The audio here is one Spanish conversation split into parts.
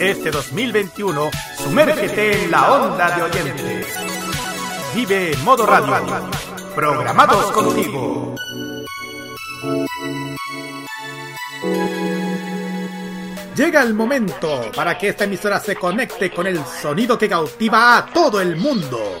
Este 2021, sumérgete en la onda de oyentes. Vive Modo Radio. Programados contigo. Llega el momento para que esta emisora se conecte con el sonido que cautiva a todo el mundo.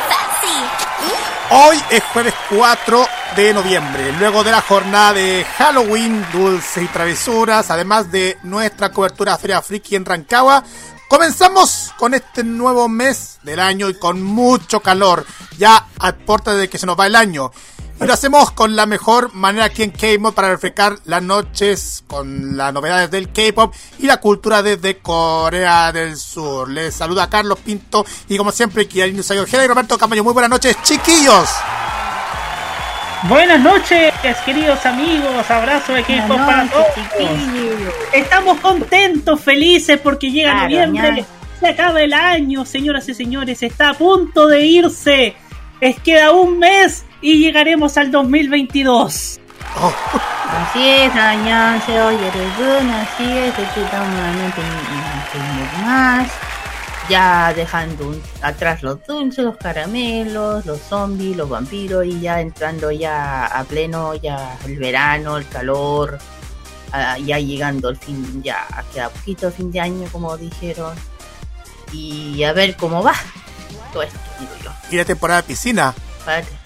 Hoy es jueves 4 de noviembre, luego de la jornada de Halloween, dulces y travesuras, además de nuestra cobertura Feria Friki en Rancagua. Comenzamos con este nuevo mes del año y con mucho calor, ya a puerta de que se nos va el año. Y lo hacemos con la mejor manera aquí en K-Mod para refrescar las noches con las novedades del K-Pop y la cultura desde Corea del Sur. Les saluda Carlos Pinto y como siempre, Kiarino Sayojeda y Roberto Camayo. Muy buenas noches, chiquillos. Buenas noches, queridos amigos. Abrazo de K-Pop para todos. Estamos contentos, felices porque llega Claro, noviembre. ña. Se acaba el año, señoras y señores. Está a punto de irse. Es queda un mes y llegaremos al 2022. Así es, dañarse, oye, así es, aquí estamos nuevamente más, ya dejando atrás los dulces, los caramelos, los zombies, los vampiros y ya entrando ya a pleno, ya el verano, el calor, ya llegando el fin, ya queda poquito fin de año como dijeron y a ver cómo va todo esto, digo yo. Y la temporada de piscina. Vale.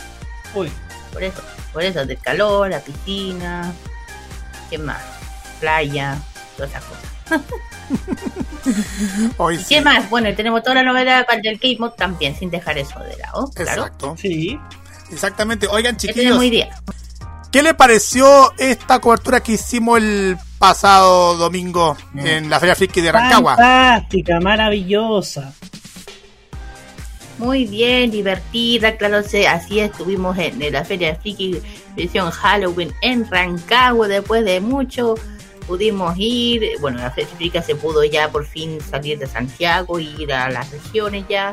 Uy, Por eso, por eso, del calor, la piscina, ¿qué más? Playa, todas esas cosas. Hoy ¿Y sí. qué más? Bueno, y tenemos toda la novedad para el K-Mod también, sin dejar eso de lado, claro. Exacto. sí. Exactamente. Oigan, ¿Qué chiquillos? ¿qué le pareció esta cobertura que hicimos el pasado domingo Mm. en la Feria Friki de Rancagua? Fantástica, maravillosa. Muy bien, divertida, claro, sí, así estuvimos en, en la Feria de Friki edición Halloween en Rancagua, después de mucho pudimos ir, bueno, la Feria Friki se pudo ya por fin salir de Santiago, ir a las regiones ya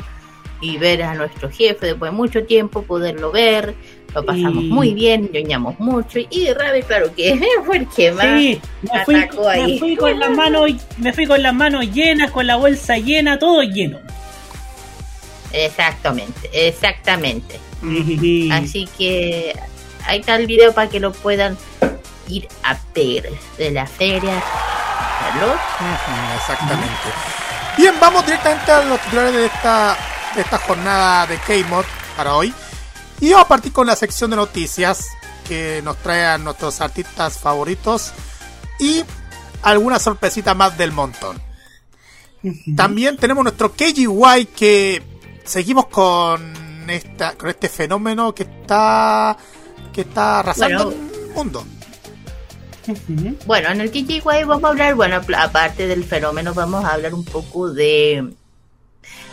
y ver a nuestro jefe después de mucho tiempo, poderlo ver, lo pasamos muy bien, ñoñamos mucho y Rabe, claro que fue el que más Sí, me fui, atacó ahí. me fui con las manos, me fui con las manos llenas, con la bolsa llena, todo lleno. Exactamente, exactamente. Así que ahí está el video para que lo puedan ir a ver de la feria. Exactamente. Bien, vamos directamente a los titulares de esta, de esta jornada de K-Mod para hoy. Y vamos a partir con la sección de noticias que nos trae a nuestros artistas favoritos y alguna sorpresita más del montón. También tenemos nuestro KGY que seguimos con esta con este fenómeno que está que está arrasando Bueno. el mundo. Bueno, en el KGY vamos a hablar, bueno, aparte del fenómeno, vamos a hablar un poco de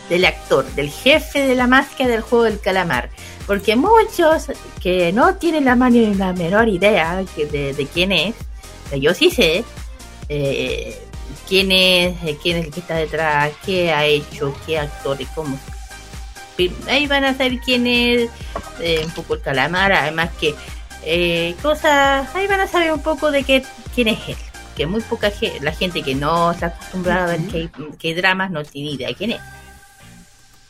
del actor, del jefe de la máscara del juego del calamar. Porque muchos que no tienen la, mani- la menor idea de, de quién es, yo sí sé, eh, quién es, eh, quién es el que está detrás, qué ha hecho, qué actor y cómo. Ahí van a saber quién es eh, un poco el calamar, además que eh, cosas, ahí van a saber un poco de qué, quién es él. Que muy poca gente, la gente que no está acostumbrada a ver que, que dramas no tiene idea de quién es.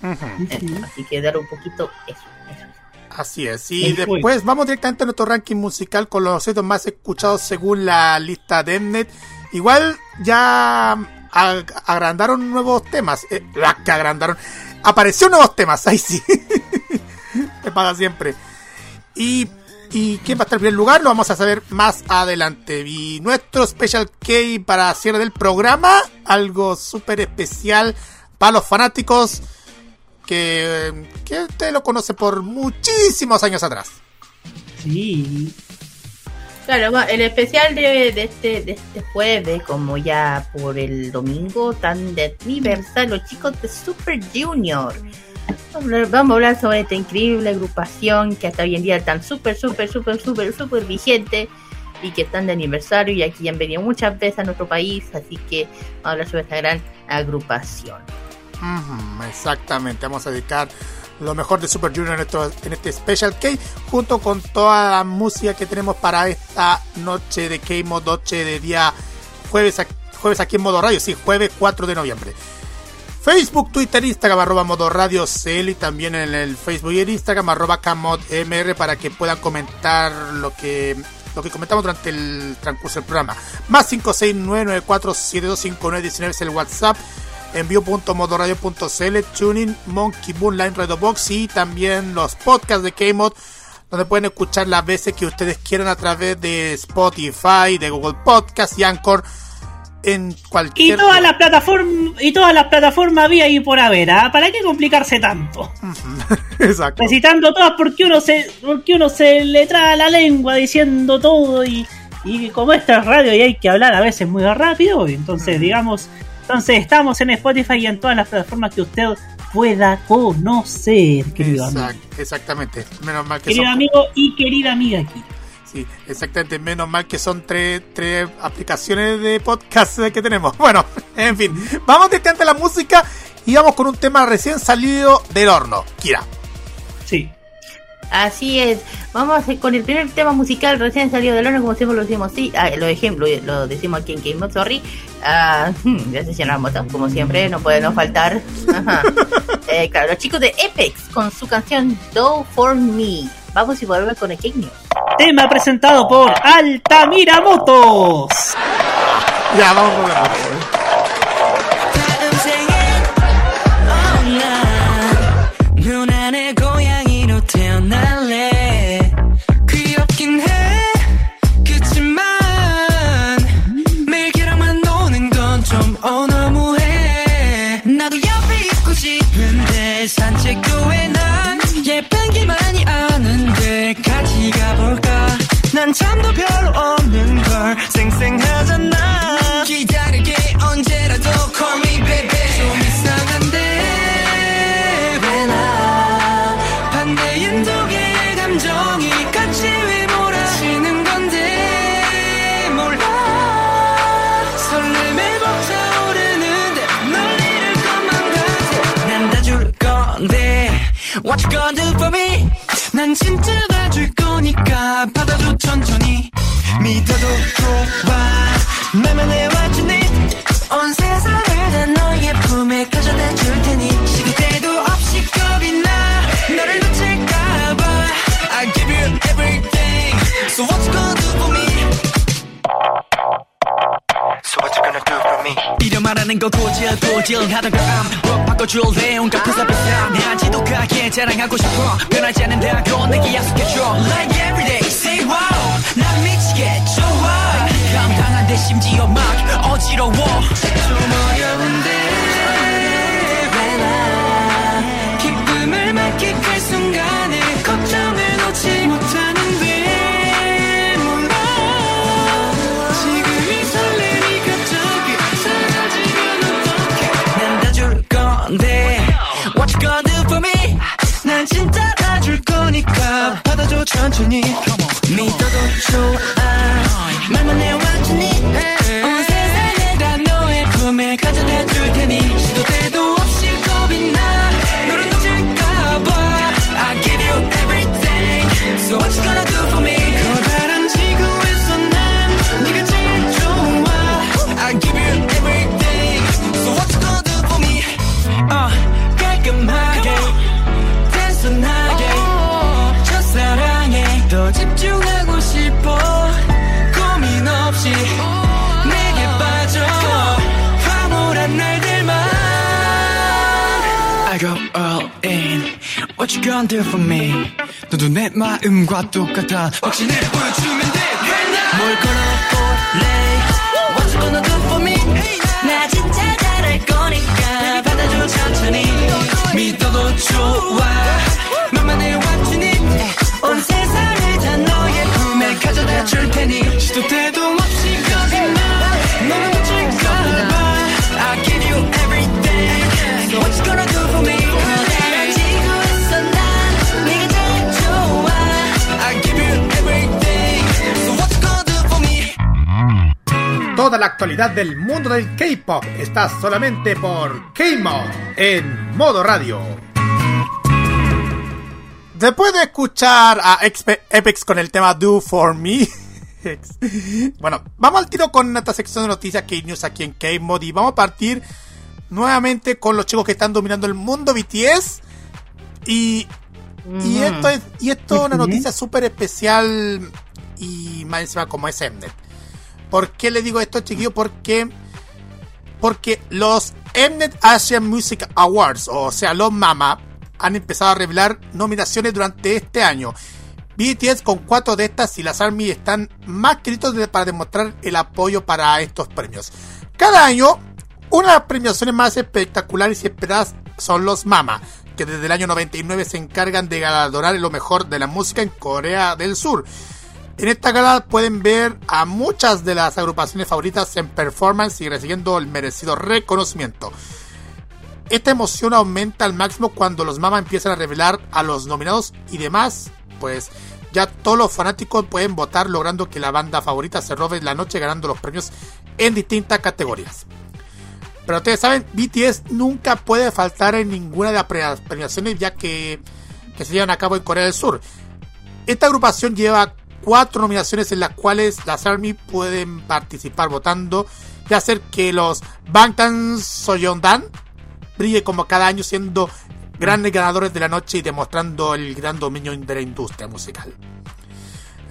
Así que dar un poquito eso. eso. Así es. Y después vamos directamente a nuestro ranking musical con los éxitos más escuchados según la lista de Mnet. Igual ya ag- agrandaron nuevos temas. Eh, que agrandaron. Apareció nuevos temas, ahí sí. Me pasa siempre. Y, y quién va a estar en primer lugar lo vamos a saber más adelante. Y nuestro Special K para cierre del programa, algo súper especial para los fanáticos que, que usted lo conoce por muchísimos años atrás. Sí. Claro, el especial de, este, de este jueves, como ya por el domingo, tan de aniversario, chicos de Super Junior. Vamos a hablar sobre esta increíble agrupación que hasta hoy en día están súper, súper, súper, súper, súper vigente y que están de aniversario y aquí han venido muchas veces a nuestro país, así que vamos a hablar sobre esta gran agrupación. exactamente, vamos a dedicar lo mejor de Super Junior en, en este Special K, junto con toda la música que tenemos para esta noche de K-Mod, noche de día jueves, jueves aquí en Modo Radio, sí, jueves 4 de noviembre. Facebook, Twitter, Instagram, arroba Modo Radio CL y también en el Facebook y el Instagram, arroba KModMR para que puedan comentar lo que lo que comentamos durante el transcurso del programa. Más 56994725919 es el WhatsApp envío.modoradio.cl, Tuning, Monkey Moon, Line Radio Box y también los podcasts de K-Mod donde pueden escuchar las veces que ustedes quieran a través de Spotify, de Google Podcast y Anchor en cualquier y todas las plataformas y todas las plataformas había y por haber ¿ah? para qué complicarse tanto exacto. Recitando todas porque uno se porque uno se le trae la lengua diciendo todo y, y como esta es radio y hay que hablar a veces muy rápido entonces digamos entonces estamos en Spotify y en todas las plataformas que usted pueda conocer querido amigo exactamente menos mal que querido amigo y querida amiga aquí Sí, exactamente. Menos mal que son tres, tres aplicaciones de podcast que tenemos. Bueno, en fin. Vamos directamente a la música y vamos con un tema recién salido del horno. Kira. Sí. Así es. Vamos con el primer tema musical recién salido del horno, como siempre lo decimos, sí, ah, lo ejemplo, lo decimos aquí en Game of Sorry. Ah, hmm, ya se como siempre, no puede no faltar. eh, claro, los chicos de Apex con su canción Do For Me. Vamos y volvemos con el King News. Tema presentado por Altamira Motos. Ya, vamos a ver. 난 잠도 별로 없는 걸 생생하잖아. 기다릴게 언제라도 call me baby. 좀 이상한데 왜 나? 반대인 독의 감정이 같이 왜 몰아치는 건데 몰라. 설렘에 벅차오르는데 널 잃을 것만 같아. 난다줄 건데 What you gonna do for me? 난 진짜 다 줄 거니까 받아줘 천천히. 믿어도 좋아 나만 해왔지니 온 세상을 다 너의 품에 가져다 줄 테니. 시도 때도 없이 겁이 나. 너를 놓칠까봐. I give you everything. So what you gonna do for me 이름 말하는 거 고질고질하던 그 암, 바꿔줄래 온갖 부사부사 내 지독하게 자랑하고 싶어. 변하지 않는다고 내게 약속해줘. Like everyday say wow. 난 미치게 좋아. 감당한데 심지어 막 어지러워. 좀 어려 천천히. 믿어도 좋아 What you gonna do for me. 너도 내 마음과 똑같아. 확신을 보여주면 돼뭘 걸어볼래? What you gonna do for me? 나 진짜 잘할 거니까 받아줘 천천히. 믿어도 좋아. 만만 해왔지니 온 세상을 다 너의 품에 가져다 줄 테니. 시도 때도 Toda la actualidad del mundo del K-pop está solamente por K-Mod en modo radio. Después de escuchar a Epics con el tema Do For Me, bueno, vamos al tiro con esta sección de noticias K-News aquí en K-Mod y vamos a partir nuevamente con los chicos que están dominando el mundo BTS. Y, y esto es, y esto es una noticia súper especial y más encima como es Mnet. ¿Por qué le digo esto, chiquillos? Porque, porque los Mnet Asian Music Awards, o sea, los MAMA, han empezado a revelar nominaciones durante este año. BTS con cuatro de estas y las ARMY están más que listos de- para demostrar el apoyo para estos premios. Cada año, una de las premiaciones más espectaculares y esperadas son los MAMA, que desde el año 99 se encargan de galardonar lo mejor de la música en Corea del Sur. En esta gala pueden ver a muchas de las agrupaciones favoritas en performance y recibiendo el merecido reconocimiento. Esta emoción aumenta al máximo cuando los MAMA empiezan a revelar a los nominados y demás, pues ya todos los fanáticos pueden votar logrando que la banda favorita se robe la noche ganando los premios en distintas categorías. Pero ustedes saben, BTS nunca puede faltar en ninguna de las pre- premiaciones ya que, que se llevan a cabo en Corea del Sur. Esta agrupación lleva cuatro nominaciones en las cuales las ARMY pueden participar votando y hacer que los Bangtan Soyeondan brille como cada año siendo grandes ganadores de la noche y demostrando el gran dominio de la industria musical.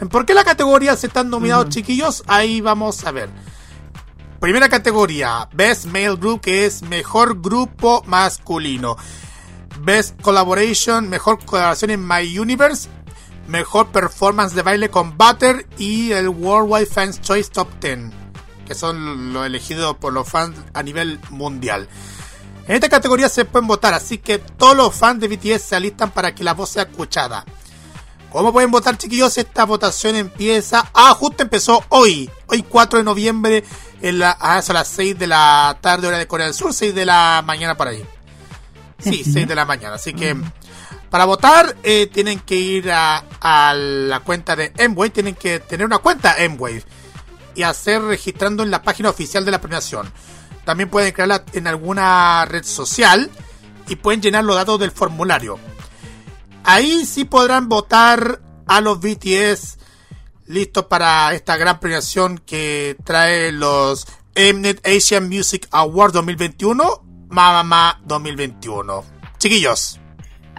¿Por qué las categorías están nominados, chiquillos? Ahí vamos a ver. Primera categoría, Best Male Group, que es mejor grupo masculino. Best Collaboration, mejor colaboración en My Universe. Mejor performance de baile con Butter y el Worldwide Fans Choice Top 10, que son lo elegido por los fans a nivel mundial. En esta categoría se pueden votar, así que todos los fans de BTS se alistan para que la voz sea escuchada. ¿Cómo pueden votar, chiquillos? Esta votación empieza. Ah, justo empezó hoy. Hoy, 4 de noviembre, en la, ah, las 6 de la tarde, hora de Corea del Sur, 6 de la mañana por ahí. Sí, 6 de la mañana. Así que, para votar, eh, tienen que ir a, la cuenta de Mwave. Tienen que tener una cuenta Mwave y hacer registrando en la página oficial de la premiación. También pueden crearla en alguna red social y pueden llenar los datos del formulario. Ahí sí podrán votar a los BTS listos para esta gran premiación que trae los Mnet Asian Music Award 2021, Mamma 2021. Chiquillos.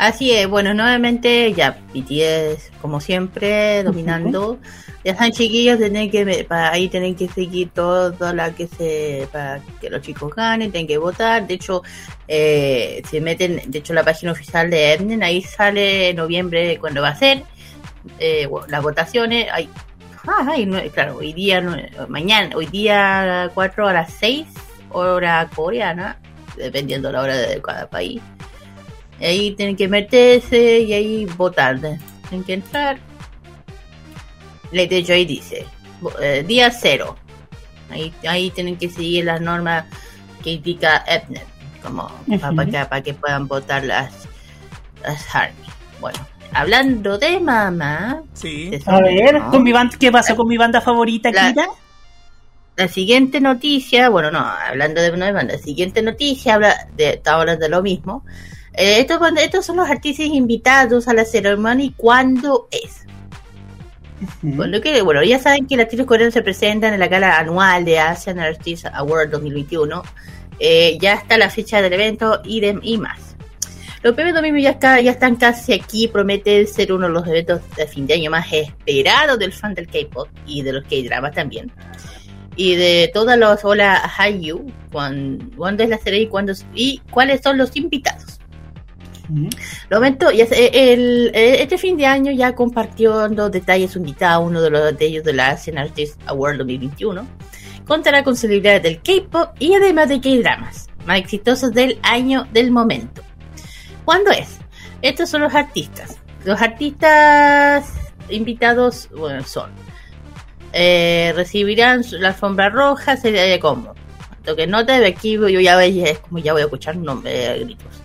Así es, bueno, nuevamente ya BTS, como siempre, dominando. Ya están chiquillos, tienen que, para ahí tienen que seguir todo la que se, para que los chicos ganen, tienen que votar. De hecho, eh, se meten, de hecho, la página oficial de Emnen, ahí sale en noviembre cuando va a ser eh, las votaciones. Hay, ah, hay nue- claro, hoy día, nue- mañana, hoy día 4 a las 6, hora coreana, dependiendo de la hora de cada país. Ahí tienen que meterse y ahí votar. Tienen que entrar. Le de Joy dice, vo- eh, día cero. Ahí, ahí tienen que seguir las normas que indica EPNET, como para, que, para que puedan votar las, las ARMY. Bueno, hablando de mamá, Sí. de A ver, ¿no? con mi banda, ¿qué pasó con mi banda favorita, La- Kira? La siguiente noticia, bueno, no, hablando de una banda, la siguiente noticia habla de, está hablando de lo mismo. Eh, estos, estos son los artistas invitados a la ceremonia y cuándo es. Bueno, que, bueno, ya saben que los artistas coreanos se presentan en la gala anual de Asian Artist Award 2021. Eh, ya está la fecha del evento y, de, y más. Los premios domingo ya, está- ya están casi aquí. Promete ser uno de los eventos de fin de año más esperados del fan del K-pop y de los K-dramas también. Y de todas las hola Hallyu, cuán- cuándo es la serie y cuándo y cuáles son los invitados. Lo momento, eh, este fin de año ya compartió los detalles su invitado, uno de los de ellos de la Asian Artist Award 2021. Contará con celebridades del K-pop y además de K-dramas, más exitosos del año del momento. ¿Cuándo es? Estos son los artistas. Los artistas invitados, bueno, son. eh, recibirán la alfombra roja, sería de como. Lo que nota de aquí yo ya voy, ya voy a escuchar un nombre a gritos.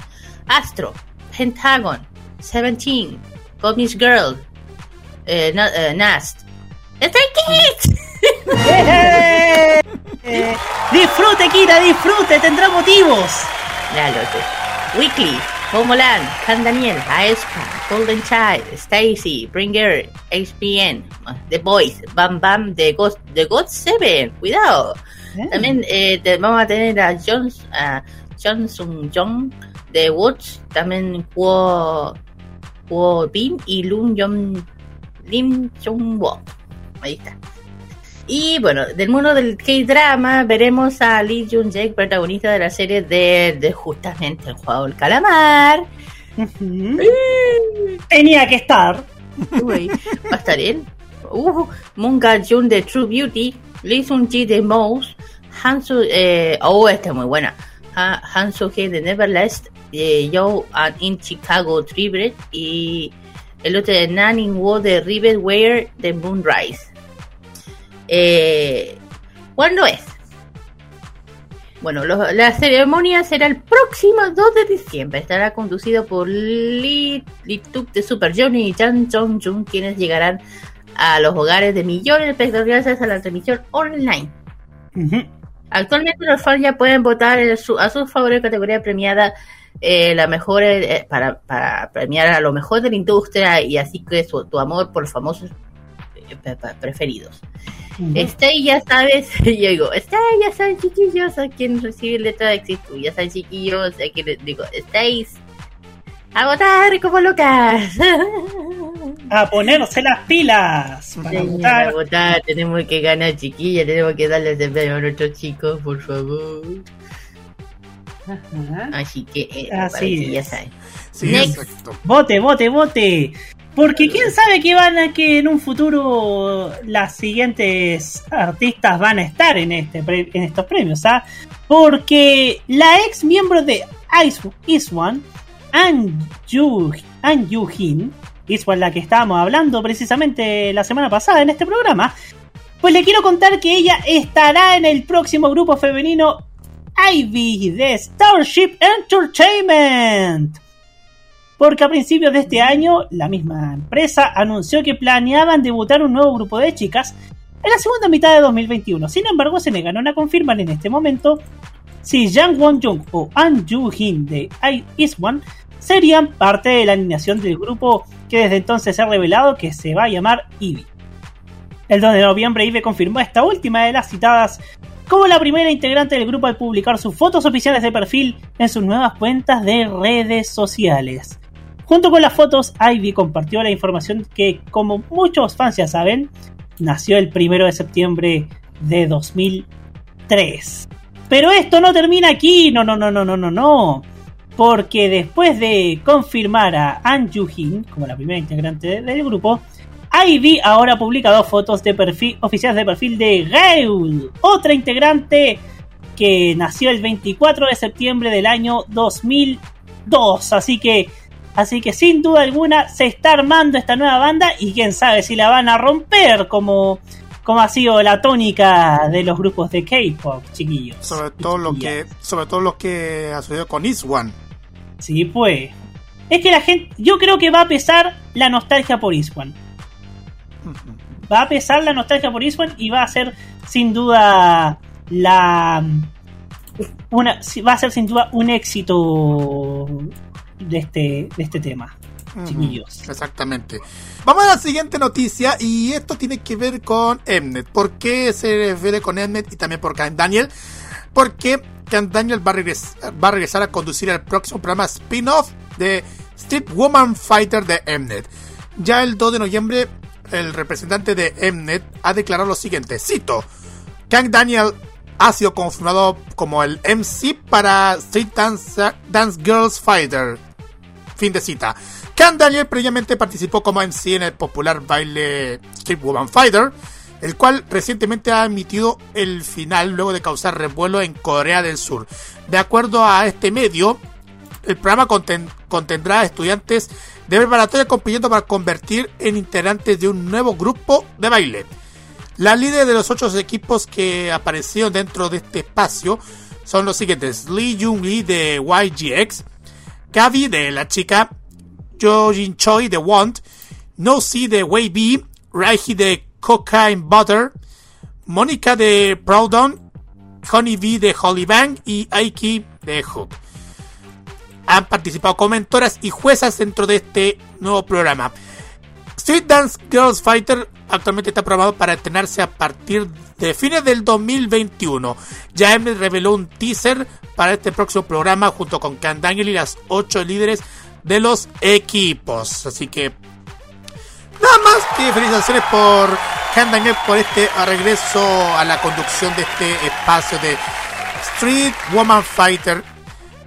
Astro, Pentagon, Seventeen, Comics Girl, eh, Na- eh, Nast, Stray Kids. Eh, disfrute, Kira, disfrute, tendrá motivos. Ya lo sé. Weekly, Homeland, Can Daniel, Aespa, Golden Child, Stacy, Bringer, HPN, The Boys, Bam Bam, The God, The God 7, cuidado. Eh, También eh, te- vamos a tener a Jones, a Johnson Jong, The Woods, también Kuo, Kuo Bin y Lun Jong, Lim Jong Wo. Ahí está. Y bueno, del mundo del K-drama veremos a Lee Jun Jae, protagonista de la serie de, de justamente el juego del calamar. Tenía que estar. Uy, va a estar él. Uh, Munga Jun de True Beauty, Lee Sun Ji de Mouse, Hansu, eh, oh, esta es muy buena. Ha, Hansu He de Neverlast, eh, Yo and in Chicago Tribret y el otro de Nanning Wo de Rivet Wear de Moonrise. Eh, ¿Cuándo es? Bueno, la ceremonia será el próximo 2 de diciembre. Estará conducido por Lee, Lee Tuk de Super Johnny y Chan Jong Jun, quienes llegarán a los hogares de millones de espectadores gracias a la transmisión online. Ujú. Actualmente los fans ya pueden votar en su- a sus favores categoría premiada eh, la mejor eh, para, para premiar a lo mejor de la industria y así que su, tu amor por los famosos eh, preferidos. Este ya sabes, yo digo, este ya saben chiquillos a quien recibe letra de éxito, ya saben chiquillos a quien digo, estáis a votar como locas. A ponerse las pilas para Señora, votar. a votar, tenemos que ganar chiquillas, tenemos que darles de premio a nuestros chicos, por favor. Ajá. Así que, eh, Así que ya saben. Sí. Vote, vote, vote. Porque quién sabe que van a que en un futuro las siguientes artistas van a estar en este pre- en estos premios, ¿ah? Porque la ex miembro de Ice Iswan, An Yu An Yu Hin, Iswan la que estábamos hablando precisamente la semana pasada en este programa, pues le quiero contar que ella estará en el próximo grupo femenino Ivy de Starship Entertainment. Porque a principios de este año, la misma empresa anunció que planeaban debutar un nuevo grupo de chicas en la segunda mitad de 2021. Sin embargo, se negaron a confirmar en este momento si Jang Won-jung o An Joo-hin de I Is serían parte de la alineación del grupo que desde entonces se ha revelado que se va a llamar Ivy. El 2 de noviembre, Ivy confirmó esta última de las citadas como la primera integrante del grupo al publicar sus fotos oficiales de perfil en sus nuevas cuentas de redes sociales. Junto con las fotos, Ivy compartió la información que, como muchos fans ya saben, nació el 1 de septiembre de 2003. Pero esto no termina aquí, no, no, no, no, no, no, no. Porque después de confirmar a An Joo-hin como la primera integrante del grupo, Ivy ahora publica dos fotos de perfil, oficiales de perfil de Gail, otra integrante que nació el 24 de septiembre del año 2002. Así que, así que sin duda alguna se está armando esta nueva banda y quién sabe si la van a romper como, como ha sido la tónica de los grupos de K-pop, chiquillos. Sobre todo lo que, sobre todo lo que ha sucedido con Iswan. Sí, pues. Es que la gente, yo creo que va a pesar la nostalgia por Iswan. va a pesar la nostalgia por Iswan y va a ser sin duda la una va a ser sin duda un éxito de este de este tema chiquillos Exactamente. Vamos a la siguiente noticia y esto tiene que ver con Mnet. ¿Por qué se refiere con Mnet y también por Daniel? Porque Can Daniel va a, regres- va a regresar a conducir el próximo programa spin-off de Street Woman Fighter de Mnet. Ya el 2 de noviembre, el representante de Mnet ha declarado lo siguiente, cito, Kang Daniel ha sido confirmado como el MC para Street Dance, Dance Girls Fighter. Fin de cita. Kang Daniel previamente participó como MC en el popular baile Street Woman Fighter, el cual recientemente ha emitido el final luego de causar revuelo en Corea del Sur. De acuerdo a este medio, el programa conten- contendrá estudiantes de preparatoria compitiendo para convertir en integrantes de un nuevo grupo de baile. Las líderes de los ocho equipos que aparecieron dentro de este espacio son los siguientes: Lee Jung Lee de YGX, Gaby de La Chica, Jo Jin Choi de Want, No Si de Way B, Raiji de Cocaine Butter, Mónica de Proudhon, Honey Bee de Holly Bang y Aiki de Hook. Han participado como mentoras y juezas dentro de este nuevo programa. Street Dance Girls Fighter actualmente está programado para estrenarse a partir de fines del 2021. Ya Mnet reveló un teaser para este próximo programa junto con Can Daniel y las 8 líderes de los equipos. Así que nada más que felicitaciones por Can Daniel por este regreso a la conducción de este espacio de Street Woman Fighter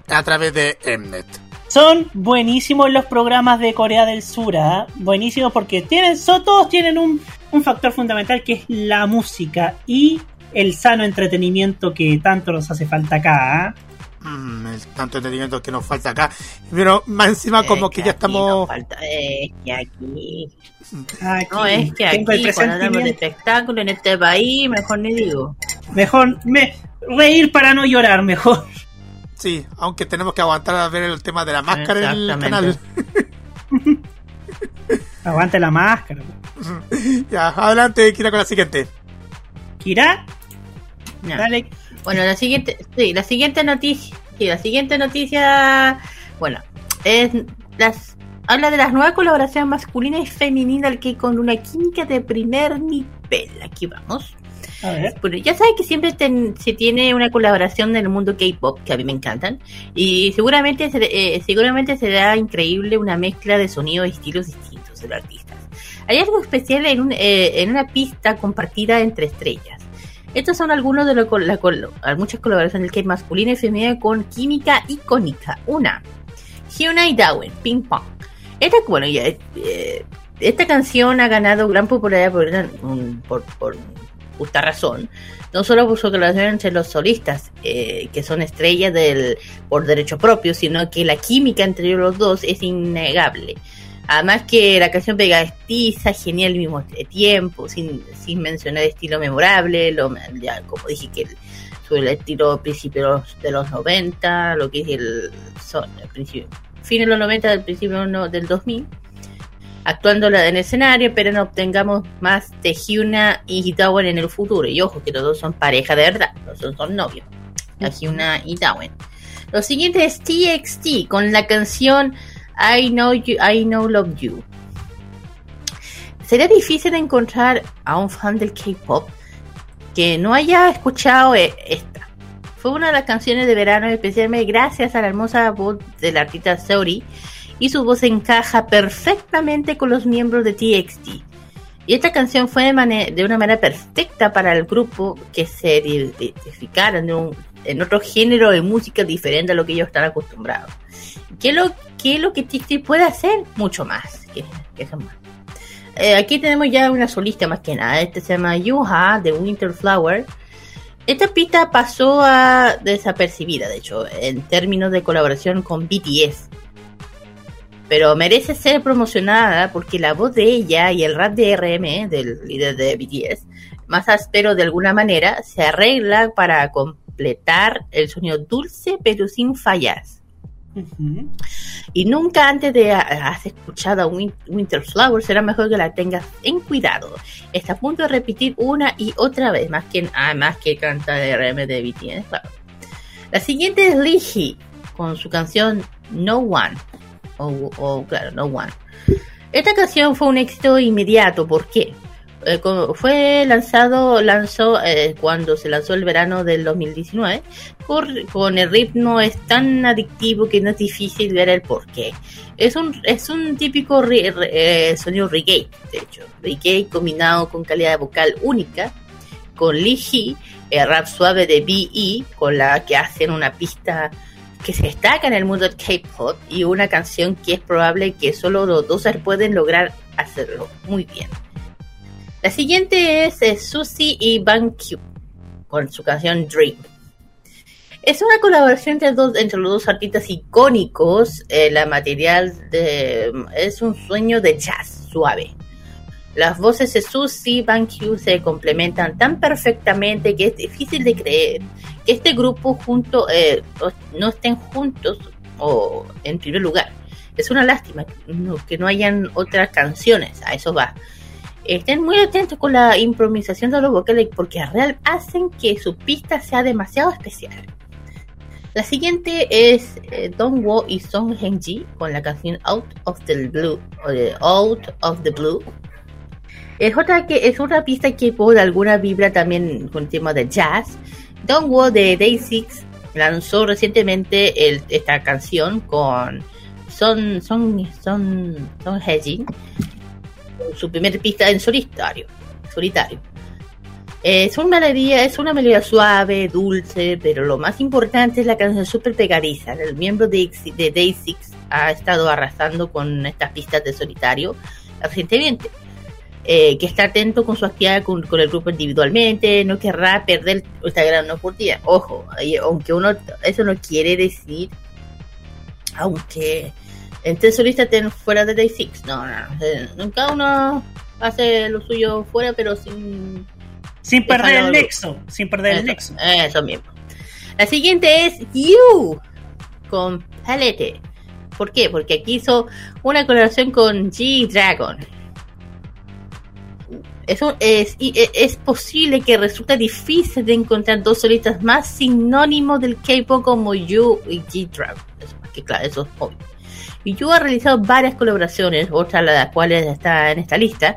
a través de Mnet. Son buenísimos los programas de Corea del Sur, ¿ah? buenísimos porque tienen, son, todos tienen un, un factor fundamental que es la música y el sano entretenimiento que tanto nos hace falta acá. ¿ah? Mm, el tanto entretenimiento que nos falta acá. Pero más encima como Es que ya aquí estamos... nos falta- es que aquí. Aquí No, es que aquí, cuando hablamos de espectáculo en este país, mejor ni digo. Mejor me, reír para no llorar, mejor. Sí, aunque tenemos que aguantar a ver el tema de la máscara en el canal. Aguante la máscara. ya, adelante, Kira con la siguiente. Kira, dale. Bueno, la siguiente, sí, la siguiente noticia, sí, la siguiente noticia, bueno, es las habla de las nuevas colaboraciones masculina y femenina que con una química de primer nivel. Aquí vamos. A ver. Bueno, ya sabes que siempre ten- se tiene una colaboración en el mundo K-pop, que a mí me encantan, y seguramente, se- eh, seguramente será increíble una mezcla de sonidos y estilos distintos de los artistas. Hay algo especial en, un- eh, en una pista compartida entre estrellas. Estos son algunos de lo, la, col- muchas colaboraciones del K masculina y femenina con química icónica. Una, Hyuna y Dawen, Ping Pong. Esta, bueno, ya, eh, esta canción ha ganado gran popularidad por, por justa razón, no solo por su colaboración entre los solistas, eh, que son estrellas por derecho propio, sino que la química entre los dos es innegable. Además que la canción pegadiza, genial al mismo tiempo, sin, sin mencionar estilo memorable, lo, ya como dije que el, su el estilo principio de los, de los 90, lo que es el, son, el principio, fin de los 90, del principio no- del 2000, actuando la- en el escenario, pero no obtengamos más de Hyuna y Dawen en el futuro. Y ojo, que los dos son pareja de verdad, los dos son novios, la Hyuna y Dawen. Lo siguiente es TXT con la canción I Know You, I Know Love You. Sería difícil encontrar a un fan del K-pop que no haya escuchado eh, esta. Fue una de las canciones de verano, especialmente gracias a la hermosa voz del artista Saori, y su voz encaja perfectamente con los miembros de TXT. Y esta canción fue de, de una manera perfecta para el grupo que se identificaran de en otro género de música diferente a lo que ellos están acostumbrados. ¿Qué es lo, qué es lo que TXT puede hacer? Mucho más que, que más. Eh, aquí tenemos ya una solista más que nada. Este se llama Yuha de Winter Flower. Esta pista pasó a desapercibida, de hecho, en términos de colaboración con BTS. Pero merece ser promocionada porque la voz de ella y el rap de RM, del líder de BTS, más áspero de alguna manera, se arregla para completar el sonido dulce pero sin fallas. Y nunca antes de ha- has escuchado Win- Winter Flower será mejor que la tengas en cuidado. Está a punto de repetir una y otra vez, más que, ah, más que canta de RM de BTS. claro. La siguiente es Lee con su canción No One. O, claro, No One. Esta canción fue un éxito inmediato. ¿Por qué? Eh, fue lanzado lanzó eh, cuando se lanzó el verano del 2019 con, con el ritmo es tan adictivo que no es difícil ver el porqué es un es un típico eh, sonido reggae de hecho reggae combinado con calidad vocal única con Lee Hee, el rap suave de B.E. con la que hacen una pista que se destaca en el mundo del K-pop y una canción que es probable que solo los dos pueden lograr hacerlo muy bien. La siguiente es eh, Susie y Ban Q con su canción Dream. Es una colaboración entre, dos, entre los dos artistas icónicos. eh, la material es un sueño de jazz suave. Las voces de Susie y Ban Q se complementan tan perfectamente que es difícil de creer que este grupo junto eh, no estén juntos o en primer lugar. Es una lástima que no, que no hayan otras canciones, a eso va. Estén muy atentos con la improvisación de los vocales porque real hacen que su pista sea demasiado especial. La siguiente es eh, Don Wo y Song Heng-ji con la canción Out of the Blue o de Out of the Blue. Es otra es una pista que por alguna vibra también con el tema de jazz. Don Wo de Day Six lanzó recientemente esta canción con Son Son Son Son su primer pista en solitario, solitario. Es una melodía, es una melodía suave, dulce, pero lo más importante es la canción súper pegadiza. El miembro de, de Day Six ha estado arrasando con estas pistas de solitario recientemente. Eh, que está atento con su actividad con, con el grupo individualmente, no querrá perder esta gran oportunidad. Ojo, aunque uno, eso no quiere decir, aunque entre solista estén fuera de Day Six, no, no, no, eh, cada uno hace lo suyo fuera, pero sin Sin perder el nexo. Sin perder el nexo. eso mismo. La siguiente es You con Palette. ¿Por qué? Porque aquí hizo una colaboración con G-Dragon. Eso es, e- es posible que resulte difícil de encontrar dos solistas más sinónimos del K-pop como You y G-Dragon. Eso, que claro, eso es obvio. Y Yu ha realizado varias colaboraciones, otras de las cuales está en esta lista,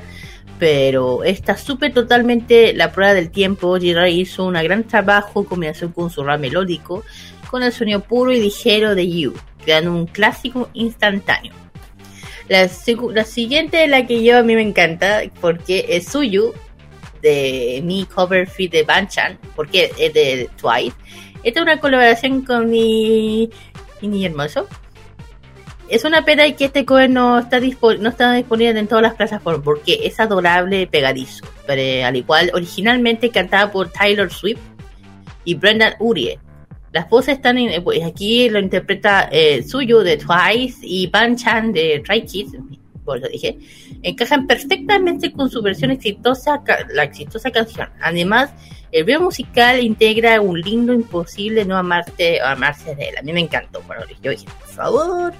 pero esta súper totalmente la prueba del tiempo. Jirai hizo un gran trabajo combinación con su rap melódico, con el sonido puro y ligero de Yu, creando un clásico instantáneo. La, la siguiente, la que yo a mí me encanta, porque es Suyu, de mi cover feed de Banchan, porque es de Twice. Esta es una colaboración con mi, mi hermoso. Es una pena que este cover no está, no está disponible en todas las plataformas porque es adorable y pegadizo. Pero eh, al igual, originalmente cantada por Tyler Swift y Brendan Urie. Las voces están eh, pues, aquí lo interpreta eh, Suyu de Twice y Ban Chan de Try Kids, por eso dije, encajan perfectamente con su versión exitosa, la exitosa canción. Además, el video musical integra un lindo imposible no amarte o amarse de él. A mí me encantó. Bueno, yo dije, por favor.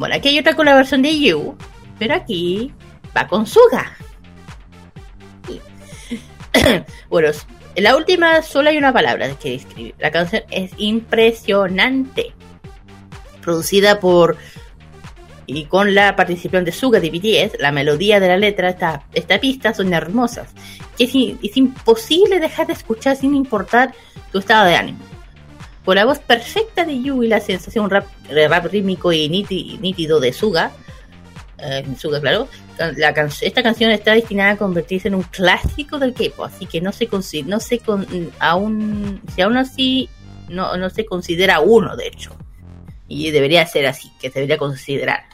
Bueno, aquí hay otra colaboración de You, pero aquí va con Suga. Bueno, en la última solo hay una palabra que describir. La canción es impresionante. Producida por y con la participación de Suga de BTS, la melodía de la letra esta, esta pista son hermosas. Que es imposible dejar de escuchar sin importar tu estado de ánimo. Por la voz perfecta de Yu y la sensación rap, rap rítmico y níti- nítido de Suga, eh, Suga, claro, la esta canción está destinada a convertirse en un clásico del K-pop, así que no se no se con- aún, si aún así no, no se considera uno, de hecho, y debería ser así, que se debería considerar.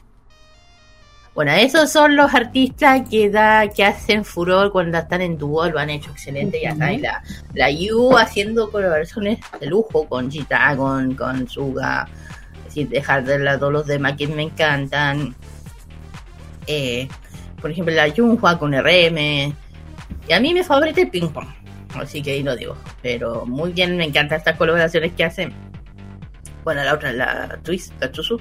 Bueno, esos son los artistas que da, que hacen furor cuando están en dúo, lo han hecho excelente, ya Ujú. saben, la, la Yu haciendo colaboraciones de lujo con G-Dragon, con Suga, sin dejar de lado los demás que me encantan. Eh, por ejemplo, la Junhua con RM. Y a mí mi favorita es Ping Pong, así que ahí lo digo. Pero muy bien, me encantan estas colaboraciones que hacen. Bueno, la otra, la Twist, la Chusu.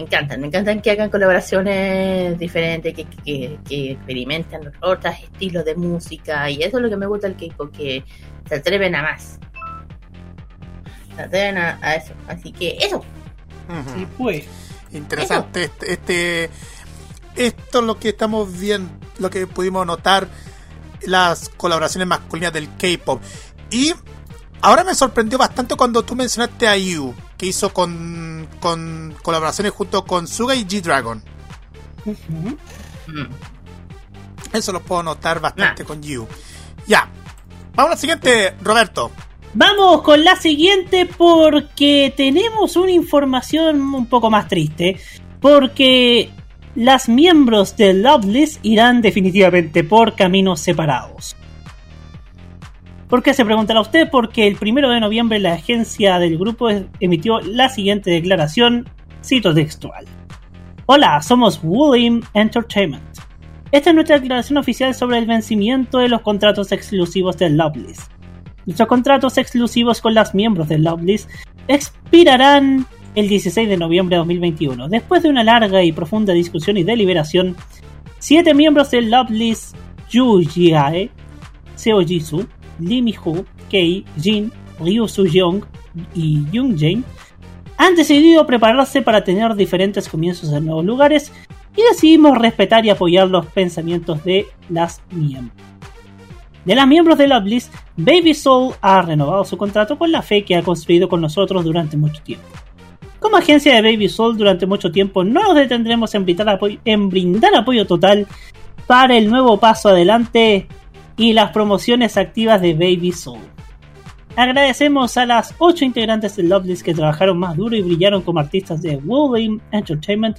Me encantan, me encantan que hagan colaboraciones diferentes, que, que, que experimenten otros estilos de música. Y eso es lo que me gusta del K-pop, que se atreven a más. Se atreven a, a eso. Así que eso. Sí, pues. Interesante este, este- esto es lo que estamos viendo, lo que pudimos notar las colaboraciones masculinas del K-pop. Y ahora me sorprendió bastante cuando tú mencionaste a Yu, que hizo con, con colaboraciones junto con Suga y G-Dragon. Mm. Eso lo puedo notar bastante con Yu. Ya. Vamos a la siguiente, Roberto. Vamos con la siguiente porque tenemos una información un poco más triste. Porque las miembros de Loveless irán definitivamente por caminos separados. ¿Por qué se preguntará usted? Porque el primero de noviembre la agencia del grupo emitió la siguiente declaración, cito textual. Hola, somos William Entertainment. Esta es nuestra declaración oficial sobre el vencimiento de los contratos exclusivos de Loveless. Nuestros contratos exclusivos con las miembros de Loveless expirarán el 16 de noviembre de 2021. Después de una larga y profunda discusión y deliberación, Siete miembros de Loveless Yu Jiae, Seo Jisoo, Lee Mi-ho, Kei, Jin, Ryu Soo-young y Young Jane han decidido prepararse para tener diferentes comienzos en nuevos lugares y decidimos respetar y apoyar los pensamientos de las miembros. De las miembros de Loveless, Baby Soul ha renovado su contrato con la fe que ha construido con nosotros durante mucho tiempo. Como agencia de Baby Soul durante mucho tiempo no nos detendremos en brindar, apoyo, en brindar apoyo total para el nuevo paso adelante y las promociones activas de Baby Soul. Agradecemos a las 8 integrantes de Loveless que trabajaron más duro y brillaron como artistas de Wolverine Entertainment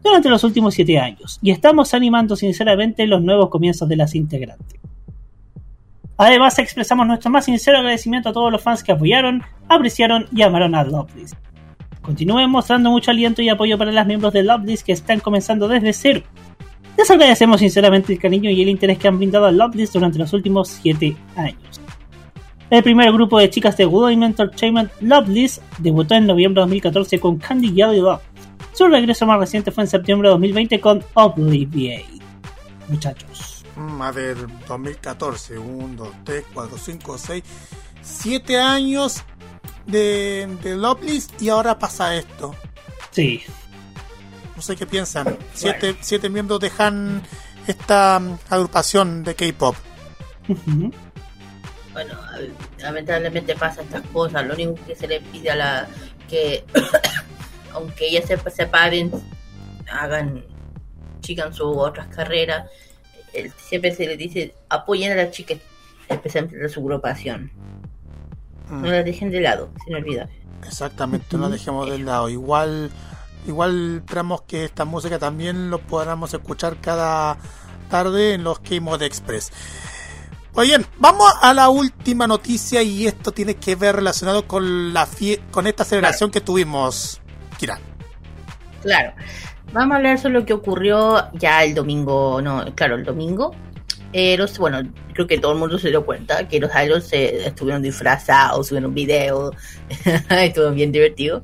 durante los últimos 7 años, y estamos animando sinceramente los nuevos comienzos de las integrantes. Además, expresamos nuestro más sincero agradecimiento a todos los fans que apoyaron, apreciaron y amaron a Loveless. Continúen mostrando mucho aliento y apoyo para los miembros de Loveless que están comenzando desde cero. Les agradecemos sinceramente el cariño y el interés que han brindado a Loveless durante los últimos 7 años. El primer grupo de chicas de Woodline Entertainment, Loveless, debutó en noviembre de 2014 con Candy Jelly Love. Su regreso más reciente fue en septiembre de 2020 con Obliviate. Muchachos. Mm, A ver, 2014, 1, 2, 3, 4, 5, 6, 7 años de, de Loveless y ahora pasa esto. Sí. No sé qué piensan. Siete, siete miembros dejan esta mm, agrupación de K-pop. Bueno, lamentablemente pasa estas cosas. Lo único que se le pide a la que, aunque ellas se separen, hagan, sigan sus otras carreras, el- siempre se les dice apoyen a las chicas, especialmente de su agrupación. Mm, No las dejen de lado, sin olvidar. Exactamente, no la dejemos de lado. Igual, igual esperamos que esta música también lo podamos escuchar cada tarde en los K-Mod Express. Muy bien, vamos a la última noticia y esto tiene que ver relacionado con la fie- con esta celebración que tuvimos, Kira. Claro. Vamos a hablar sobre lo que ocurrió ya el domingo, no, claro, el domingo. Eh, los, bueno, creo que todo el mundo se dio cuenta que los idols se estuvieron disfrazados, subieron videos, estuvo bien divertido.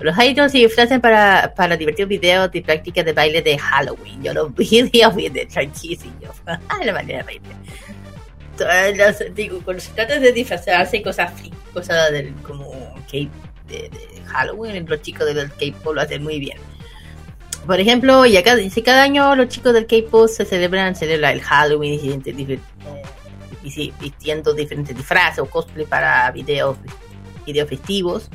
Los idols se disfrazan para, para divertidos videos de prácticas de baile de Halloween. Yo los vi, Dios mío, de tranquillos. la manera de reír. Las- digo, cuando se trata de disfrazarse, cosas cosas del, como K- de, de Halloween, los chicos del K-pop lo hacen muy bien. Por ejemplo, ya cada, si cada año los chicos del K-pop se celebran, celebra el Halloween y eh, y vistiendo diferentes disfraces o cosplay para videos, videos festivos,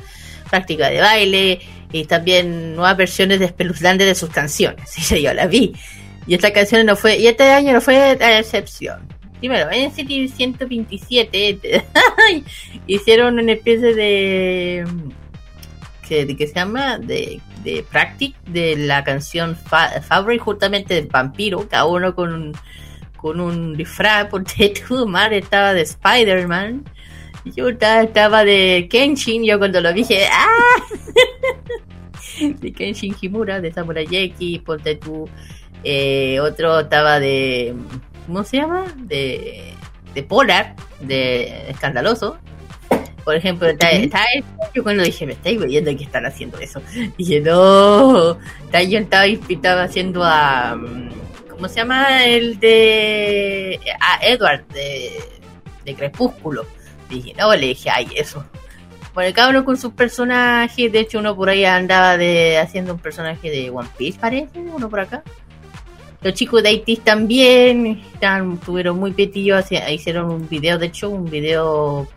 práctica de baile y también nuevas versiones espeluznantes de sus canciones. Sí, yo las vi. Y esta canción no fue, y este año no fue la excepción. Primero, en City 127 hicieron una especie de de que se llama de, de Practic de la canción Fa Fabric justamente del vampiro, cada uno con un, con un disfraz, porque tu madre estaba de Spider-Man, y yo estaba, de Kenshin, yo cuando lo vi dije, ¡ah! de Kenshin Himura, de Samurai X, ponte tú, eh, otro estaba de, ¿cómo se llama? De, de Polar, de Escandaloso. Por ejemplo, está, está yo cuando dije, me estáis viendo que están haciendo eso. Dije, no, yo estaba, estaba haciendo a, ¿cómo se llama? El de, a Edward, de, de Crepúsculo. Dije, no, le dije, ay, eso. Bueno, cada uno con sus personajes, de hecho uno por ahí andaba de haciendo un personaje de One Piece, parece, uno por acá. Los chicos de Haití también están, estuvieron muy petillos, hicieron un video, de hecho, un video,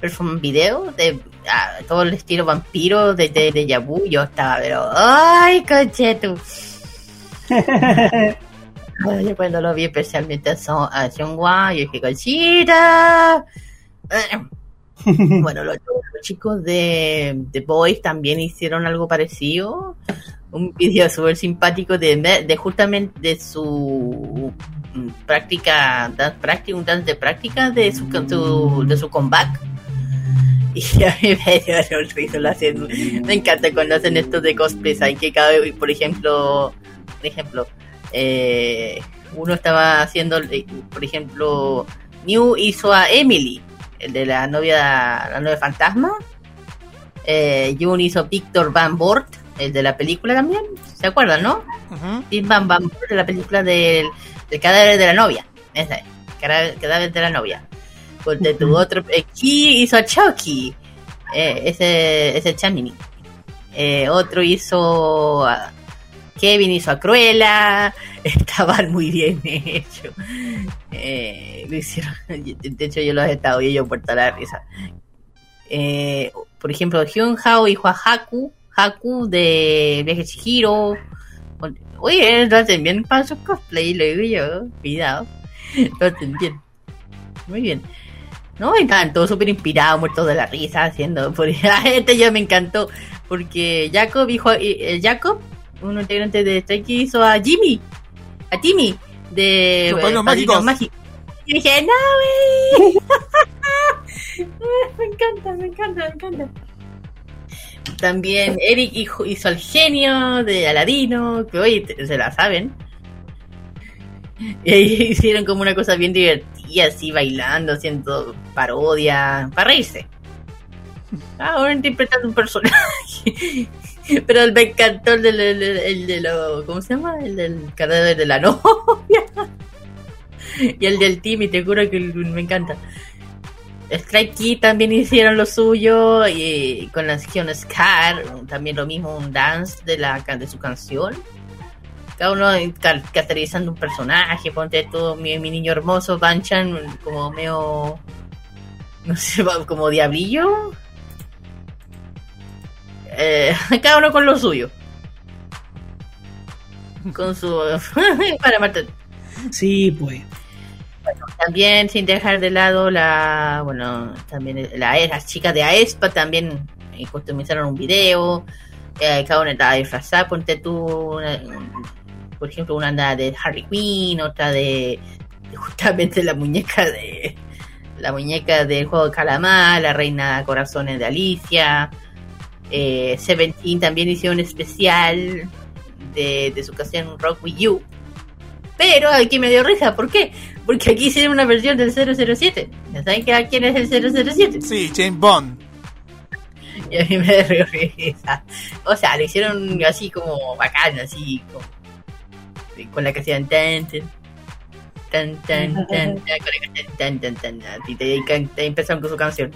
performance video de a, todo el estilo vampiro de, de, de Yabu. Yo estaba, pero, ¡ay, conchetu! Ay, Yo cuando lo vi especialmente a, Son, a yo dije, ¡conchita! Bueno, los, chicos de The Boys también hicieron algo parecido. Un video súper simpático de, de justamente de su práctica, dance práctica, un dance de práctica de su, su- de su comeback. Y a mí me dio el risa lo hacen. Me encanta cuando hacen esto de cosplays. Hay que cada por ejemplo, por ejemplo, eh, uno estaba haciendo, eh, por ejemplo, New hizo a Emily, de la novia, la novia fantasma. Eh, Jun hizo Victor Van Bort, el de la película también, ¿se acuerdan, no? Bim Bam Bam Boom de la película del, del cadáver de la novia. Ese, cara- cadáver de la novia. Ponte tu otro. Aquí hizo a Chucky. Eh, ese, ese Chamini. Eh, otro hizo a. Kevin hizo a Cruella. Estaban muy bien hechos. Eh, lo hicieron. De hecho, yo los he estado y ellos por la risa. Eh, por ejemplo, Hyun Hao hizo a Haku. Haku de Viaje Chihiro. Oye, lo hacen bien para su cosplay, lo digo yo. Cuidado. Lo hacen bien. Muy bien. No, me encantó, súper inspirado, muerto de la risa, haciendo. Por este ya me encantó. Porque Jacob dijo. eh, Jacob, un integrante de Strike hizo a Jimmy. A Timmy. De. Los Padrinos Mágicos. Mágicos. Y dije, no, güey. me encanta, me encanta, me encanta. También Eric hijo- hizo al genio de Aladino, que hoy se la saben. Y ahí hicieron como una cosa bien divertida, así bailando, haciendo parodia, para reírse. Ahora interpretando un personaje. Pero me encantó el de, el, el de lo. ¿Cómo se llama? El del cadáver de la novia. Y el del Timmy, te juro que me encanta. Strike Kid también hicieron lo suyo y con la sección Scar también lo mismo un dance de la de su canción cada uno ca- caracterizando un personaje ponte todo mi, mi niño hermoso Banchan como medio no sé como diablillo Eh, cada uno con lo suyo con su para matar Sí, pues. También sin dejar de lado la, bueno, también la, las chicas de Aespa también eh, customizaron un video. Eh, cada una estaba disfrazada, ponte tú, una- por ejemplo, una andaba de Harley Quinn, otra de, de justamente la muñeca de la muñeca del juego de calamar, la reina corazones de Alicia. Eh, Seventeen también hicieron un especial de, de su canción Rock With You. Pero aquí me dio risa, ¿por qué? Porque aquí hicieron una versión del 007. ¿Ya saben que quién es el 007? Sí, James Bond. Y a mí me dio risa. O sea, lo hicieron así como bacán, así como, con la canción tan tan tan tan tan tan con la canción tan tan tan así te, te empezaron con su canción.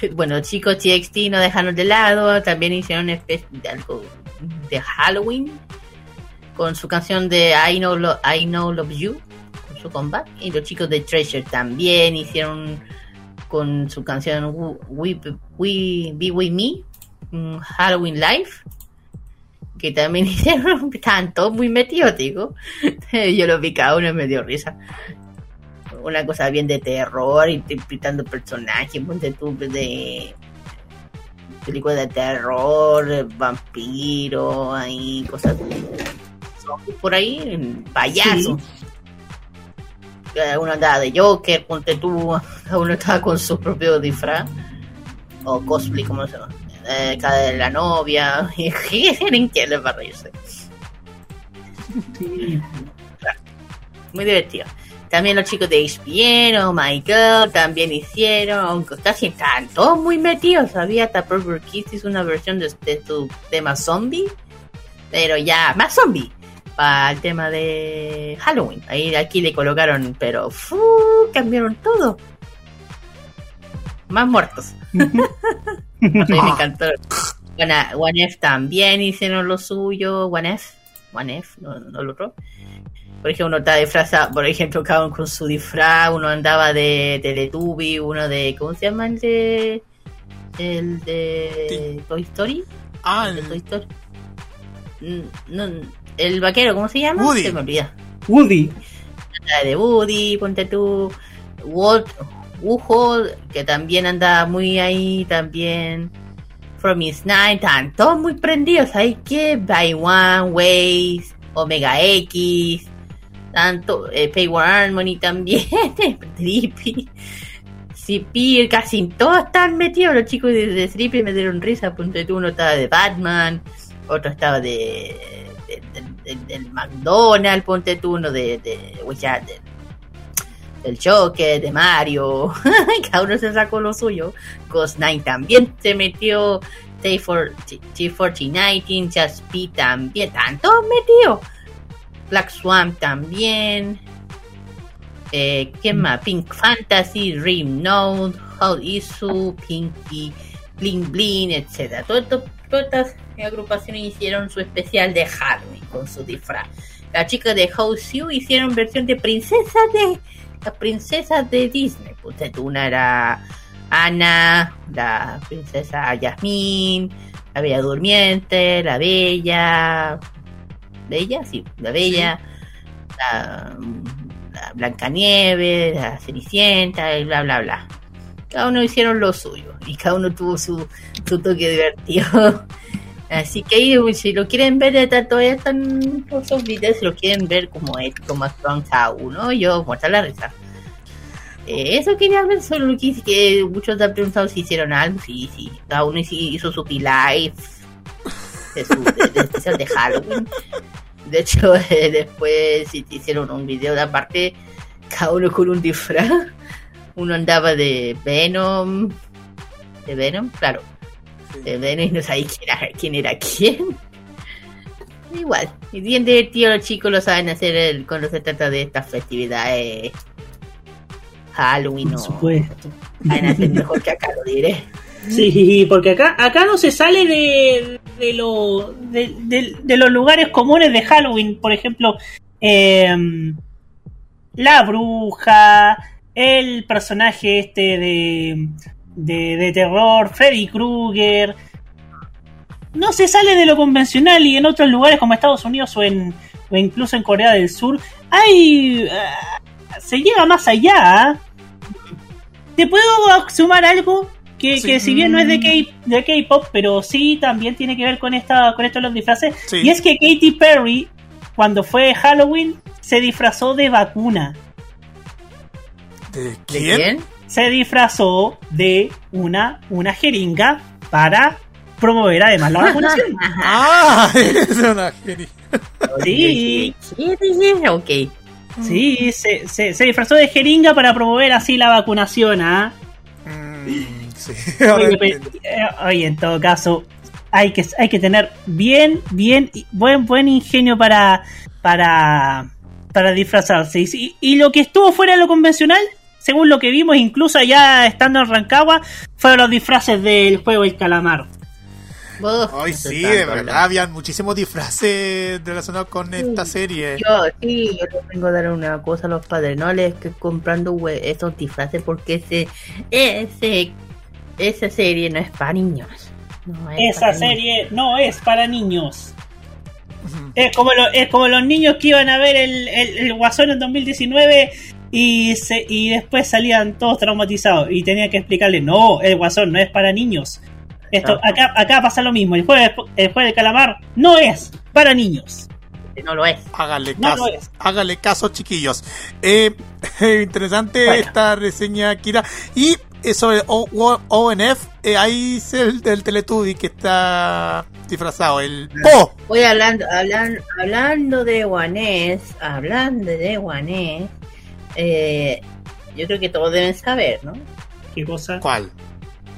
Bueno, chicos TXT no dejaron de lado, también hicieron algo de Halloween con su canción de I Know, I Know Love You, con su comeback. Y los chicos de Treasure también hicieron con su canción We, We, Be With Me, Halloween Live. Que también hicieron, estaban todos muy metidos, digo. Yo lo vi cada uno me dio risa una cosa bien de terror, interpretando personajes, ponte tú de películas de terror, vampiro, ahí cosas por ahí, payasos. Cada uno andaba de Joker, ponte tú, uno estaba con su propio disfraz, o cosplay, como se llama, eh, cada de la novia, tienen que les va a reírse. sí. muy divertido. También los chicos de HBN, Oh My God, también hicieron, aunque casi todos muy metidos. Había hasta Purple Kiss hizo una versión de, de su tema zombie, pero ya más zombie para el tema de Halloween. Ahí aquí le colocaron, pero fu, cambiaron todo. Más muertos. No sé, me encantó. One, F también hicieron lo suyo. One F, One F, no, no el otro. Por ejemplo, uno está disfrazado, por ejemplo, cada uno con su disfraz, uno andaba de Teletubby, uno de, ¿cómo se llama el de, el de Toy Story? Ah, ¿El de Toy el Story? Mm, No, el vaquero, ¿cómo se llama? Woody. Se me olvida. Woody. La de Woody, ponte tú, Walt, Wuho, que también anda muy ahí, también, From His Night, están todos muy prendidos, hay que, By One, Ways, Omega X, tanto, eh, Payward Harmony también, Trippy, CP, casi todos están metidos, los chicos de, de Trippy me dieron risa, ponte tú, uno estaba de Batman, otro estaba de, de- de- de- del McDonald's, ponte tú, uno de, de, del Joker, de Mario, cada uno se sacó lo suyo, Ghost Nine también se metió, T4019, Just P también, están todos. Black Swan también. Eh, ¿Quién más? Pink Fantasy, Dream Note, Hot Isu, Pinky, Bling Bling, etc. Todo todas estas agrupaciones hicieron su especial de Halloween con su disfraz. Las chicas de House You hicieron versión de princesa de las princesas de Disney. Pues una era Ana, la princesa Yasmín, la Bella Durmiente, la Bella. ¿Bella? Sí, la Bella. La, la Blancanieves, la Cenicienta, y bla, bla, bla. Cada uno hicieron lo suyo y cada uno tuvo su, su toque divertido. Así que ahí, si lo quieren ver, todavía están todos esos videos, si lo quieren ver como es, como actúan cada uno, yo muerta la risa. Eh, eso quería ver, solo que, que muchos han preguntado si hicieron algo, sí, sí, cada uno hizo, hizo su live de su de, de especial de Halloween. De hecho, eh, después hi- hicieron un video de aparte, cada uno con un disfraz. Uno andaba de Venom, de Venom, claro, de Venom y no sabía quién era quién. Era quién. Igual, es bien divertido, los chicos lo saben hacer el- cuando se trata de estas festividades. Halloween Por o supuesto. saben hacer mejor que acá, lo diré. Sí, porque acá, acá no se sale de, de, lo, de, los lugares comunes de Halloween. Por ejemplo, em, la bruja, el personaje este de, de, terror, Freddy Krueger. No se sale de lo convencional y en otros lugares como Estados Unidos o, en, o incluso en Corea del Sur hay... ah, se llega más allá. ¿Te puedo sumar algo? Que, Sí. que si bien no es de K- de K-pop, pero sí también tiene que ver con esta con esto de los disfraces. Sí. Y es que Katy Perry, cuando fue Halloween, se disfrazó de vacuna. ¿De ¿De quién? Se disfrazó de una, una jeringa para promover además la vacunación. Ah, es una genia. Sí. Ok. Sí, se, se, se disfrazó de jeringa para promover así la vacunación. ¿ah? Mm, sí, Oye, pe- entiendo. eh, oye, en todo caso, hay que, hay que tener bien, bien, buen, buen ingenio para, para, para disfrazarse. Y, y lo que estuvo fuera de lo convencional, según lo que vimos, incluso allá estando en Rancagua, fueron los disfraces del juego El Calamar. Uf, Ay, no sé sí, tanto de verdad, habían muchísimos disfraces relacionados con esta serie. Yo, sí, yo les vengo a dar una cosa a los padres. No les estoy comprando hue- esos disfraces porque ese, ese, esa serie no es para niños. No es Esa para serie no es para niños. Es como, lo- es como los niños que iban a ver el, el, el Guasón en 2019 y, se, y después salían todos traumatizados y tenía que explicarle, no, el Guasón no es para niños. Esto, acá, acá pasa lo mismo, el juego, de- el juego de calamar no es para niños. No lo es. Hágale No caso, es. hágale caso, chiquillos. Eh, interesante Bueno. esta reseña, Kira. Y eso O- ONF, eh, ahí es el del Teletubby que está disfrazado, el Po. Voy hablando, hablando, hablando de Guanés, hablando de Guanés, eh, yo creo que todos deben saber, ¿no? ¿Qué cosa? ¿Cuál?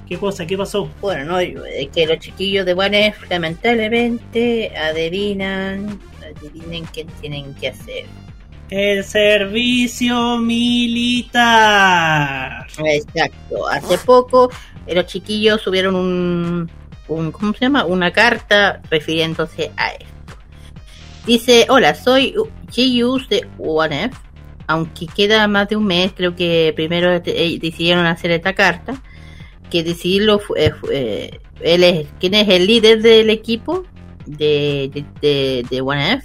¿Qué cosa? ¿Qué pasó? Bueno, no, es que los chiquillos de Guanés lamentablemente adivinan, adivinen qué tienen que hacer. El servicio militar. Exacto. Hace poco eh, los chiquillos subieron un, un ¿cómo se llama? Una carta refiriéndose a esto. Dice, hola, soy G-Use de OneF. Aunque queda más de un mes, creo que primero eh, decidieron hacer esta carta. Que decidirlo fue, fue- él es, ¿quién es el líder del equipo de, de, de, de OneF?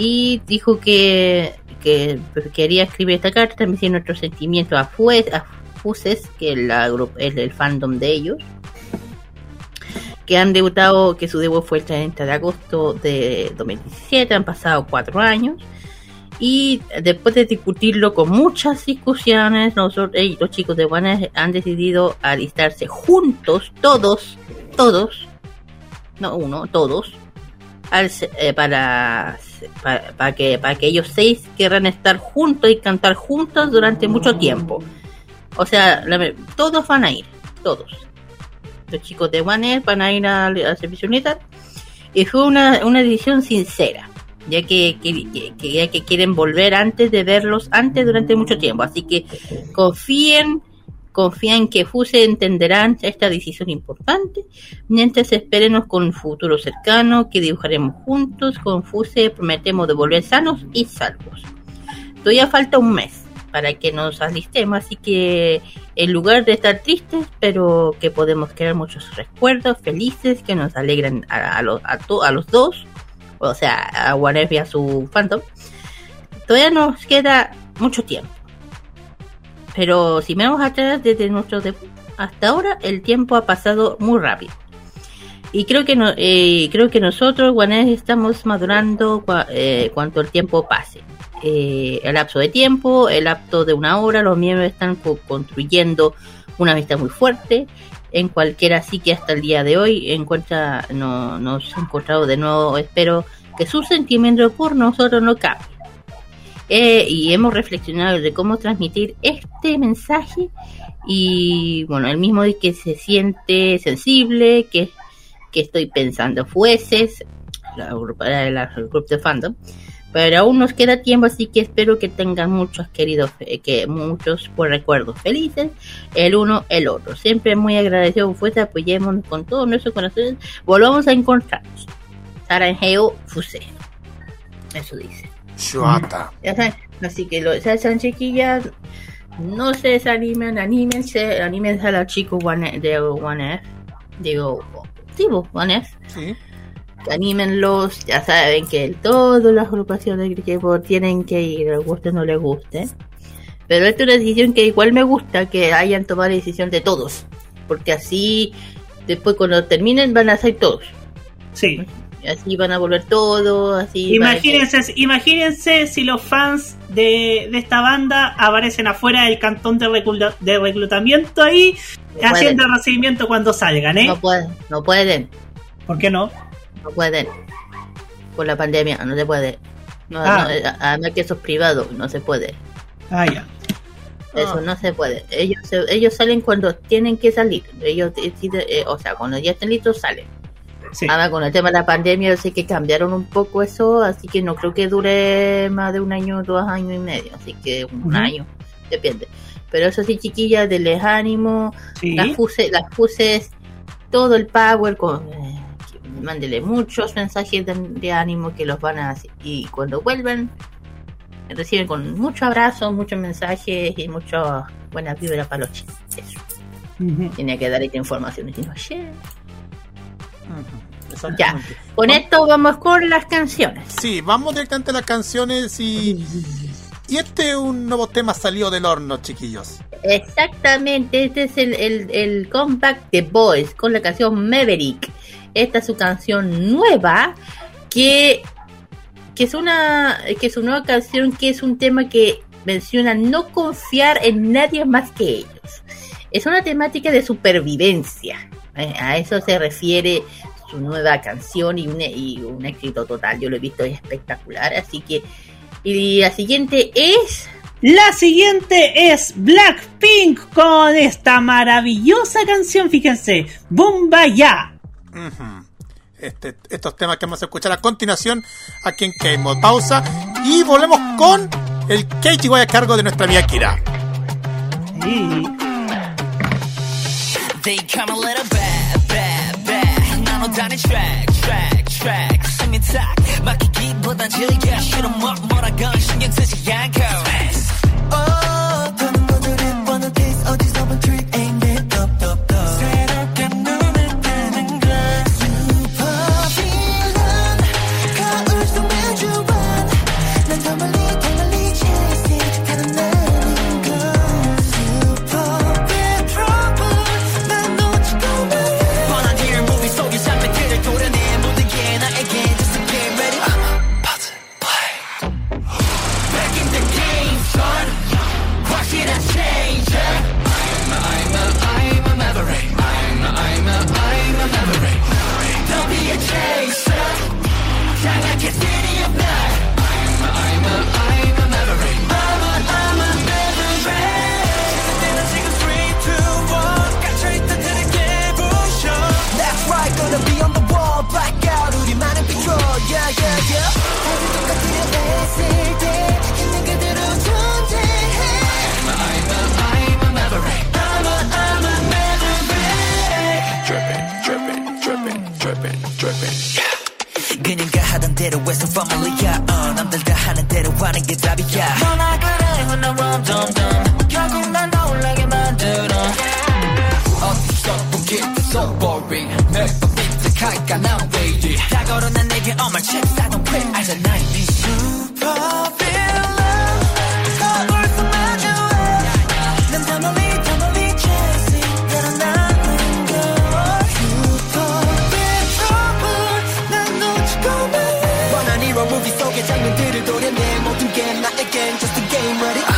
Y dijo que, que quería escribir esta carta, transmitir nuestros sentimientos a, a Fuses, que es la el fandom de ellos, que han debutado, que su debut fue el 30 de agosto de 2017, han pasado cuatro años, y después de discutirlo con muchas discusiones, nosotros, eh, los chicos de One han decidido alistarse juntos, todos, todos, no uno, todos, al eh, para, para, que, para que ellos seis querrán estar juntos y cantar juntos durante mucho tiempo. O sea, todos van a ir, todos. los chicos de One van a ir al, al servicio militar. Y fue una, una decisión sincera, ya que- que ya que quieren volver antes de verlos antes durante mucho tiempo. Así que confíen, confíen que FUSE entenderán esta decisión importante. Mientras esperemos con un futuro cercano que dibujaremos juntos, con FUSE prometemos de volver sanos y salvos. Todavía falta un mes para que nos alistemos, así que en lugar de estar tristes, pero que podemos crear muchos recuerdos felices que nos alegran a, los, a, to- a los dos, o sea, a Warner y a su Phantom, todavía nos queda mucho tiempo. Pero si vamos atrás desde nuestro debut hasta ahora, el tiempo ha pasado muy rápido. Y creo que no, eh, creo que nosotros, Warner, estamos madurando eh, cuanto el tiempo pase. Eh, el lapso de tiempo, el lapso de una hora, los miembros están co- construyendo una amistad muy fuerte. En cualquiera así que hasta el día de hoy encuentra, no, nos ha encontrado de nuevo. Espero que su sentimiento por nosotros no cambie. Eh, y hemos reflexionado de cómo transmitir este mensaje y bueno, el mismo de que se siente sensible, que, que estoy pensando fueses, la, la- el grupo de fandom, pero aún nos queda tiempo, así que espero que tengan muchos queridos, eh, que muchos por recuerdos felices, el uno, el otro. Siempre muy agradecido, fuese, apoyémonos con todo nuestro corazón, volvamos a encontrarnos. Saranjeo Fuse. Eso dice. Ya saben, así que lo, ya saben, chiquillas, no se desanimen, anímense, anímense a los chicos One- de One F, digo, sí, vos, One F, Sí. anímenlos, ya saben que todas las agrupaciones de K-pop tienen que ir, les guste o no les guste, pero esta es una decisión que igual me gusta que hayan tomado la decisión de todos, porque así, después cuando terminen van a ser todos, Sí. Así van a volver todos, así... Imagínense, imagínense si los fans de, de esta banda aparecen afuera del cantón de, recluta- de reclutamiento ahí, No haciendo pueden. recibimiento cuando salgan, ¿eh? No pueden, no pueden. ¿Por qué no? No pueden. Por la pandemia, no se puede. No, Ah. no, eh, además que eso es privado, no se puede. Ah, ya. Eso Ah. no se puede. Ellos ellos salen cuando tienen que salir. Ellos deciden, eh, o sea, cuando ya estén listos salen. Sí. Ahora con el tema de la pandemia, yo sé que cambiaron un poco eso, así que no creo que dure más de un año, dos años y medio, así que un año, depende. Pero eso sí, chiquillas, denles ánimo, Sí. las fuses, las fuses, todo el power, con, eh, mándele muchos mensajes de, de ánimo que los van a hacer. Y cuando vuelvan, reciben con mucho abrazo, muchos mensajes y muchas buenas vibras para los chicos. Eso. Ujú. Tenía que dar esta información. Y digo, "Shit". Exactamente. Con esto vamos con las canciones. Sí, vamos directamente a las canciones y. Y este es un nuevo tema salido del horno, chiquillos. Exactamente, este es el, el, el comeback de Boys con la canción Maverick. Esta es su canción nueva que, que es una que es una nueva canción que es un tema que menciona no confiar en nadie más que ellos. Es una temática de supervivencia. Eh, a eso se refiere su nueva canción y un, y un éxito total. Yo lo he visto es espectacular. Así que y la siguiente es La siguiente es Blackpink con esta maravillosa canción, fíjense, Bomba Ya. Este, estos temas que vamos a escuchar a continuación aquí en K-Mod. Pausa y volvemos con el Keiichi a cargo de nuestra amiga Kira. Sí. They come a 나눠 다닌 track, track, track. 숨이 탁 막히기보단 즐겨. 싫어 뭐 뭐라건 신경 쓰지 않고. dripping, dripping. Yeah. 그니까 하던 대로 해서 family야 uh, 남들 다 하는 대로 하는 게 답이야 너나 그래 훗날 럼덤덤 결국 난 나올라게 만들어 어디서 보기엔 so boring 매번 삐딱할까 난 waiting 다 걸어낸 내게 all my checks I don't quit 알잖아 이 순간 again, not again, just a game, ready?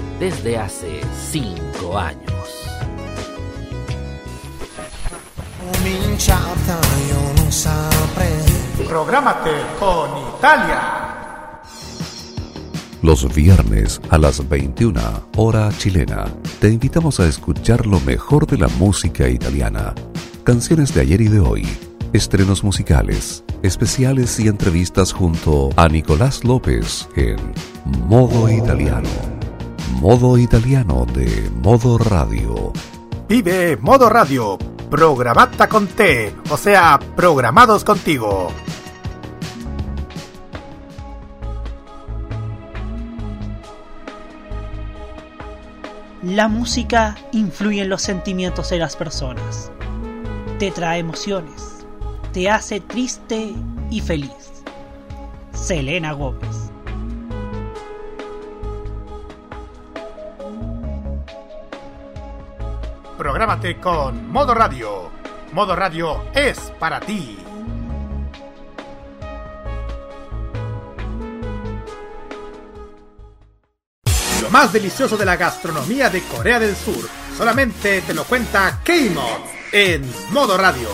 desde hace cinco años. Prográmate con Italia. Los viernes a las 21 hora chilena, te invitamos a escuchar lo mejor de la música italiana, canciones de ayer y de hoy, estrenos musicales, especiales y entrevistas junto a Nicolás López en Modo Italiano. Modo Italiano de Modo Radio. Vive Modo Radio. Programata con T. O sea, programados contigo. La música influye en los sentimientos de las personas. Te trae emociones. Te hace triste y feliz. Selena Gómez. Prográmate con Modo Radio. Modo Radio es para ti. Lo más delicioso de la gastronomía de Corea del Sur solamente te lo cuenta K-Mod en Modo Radio.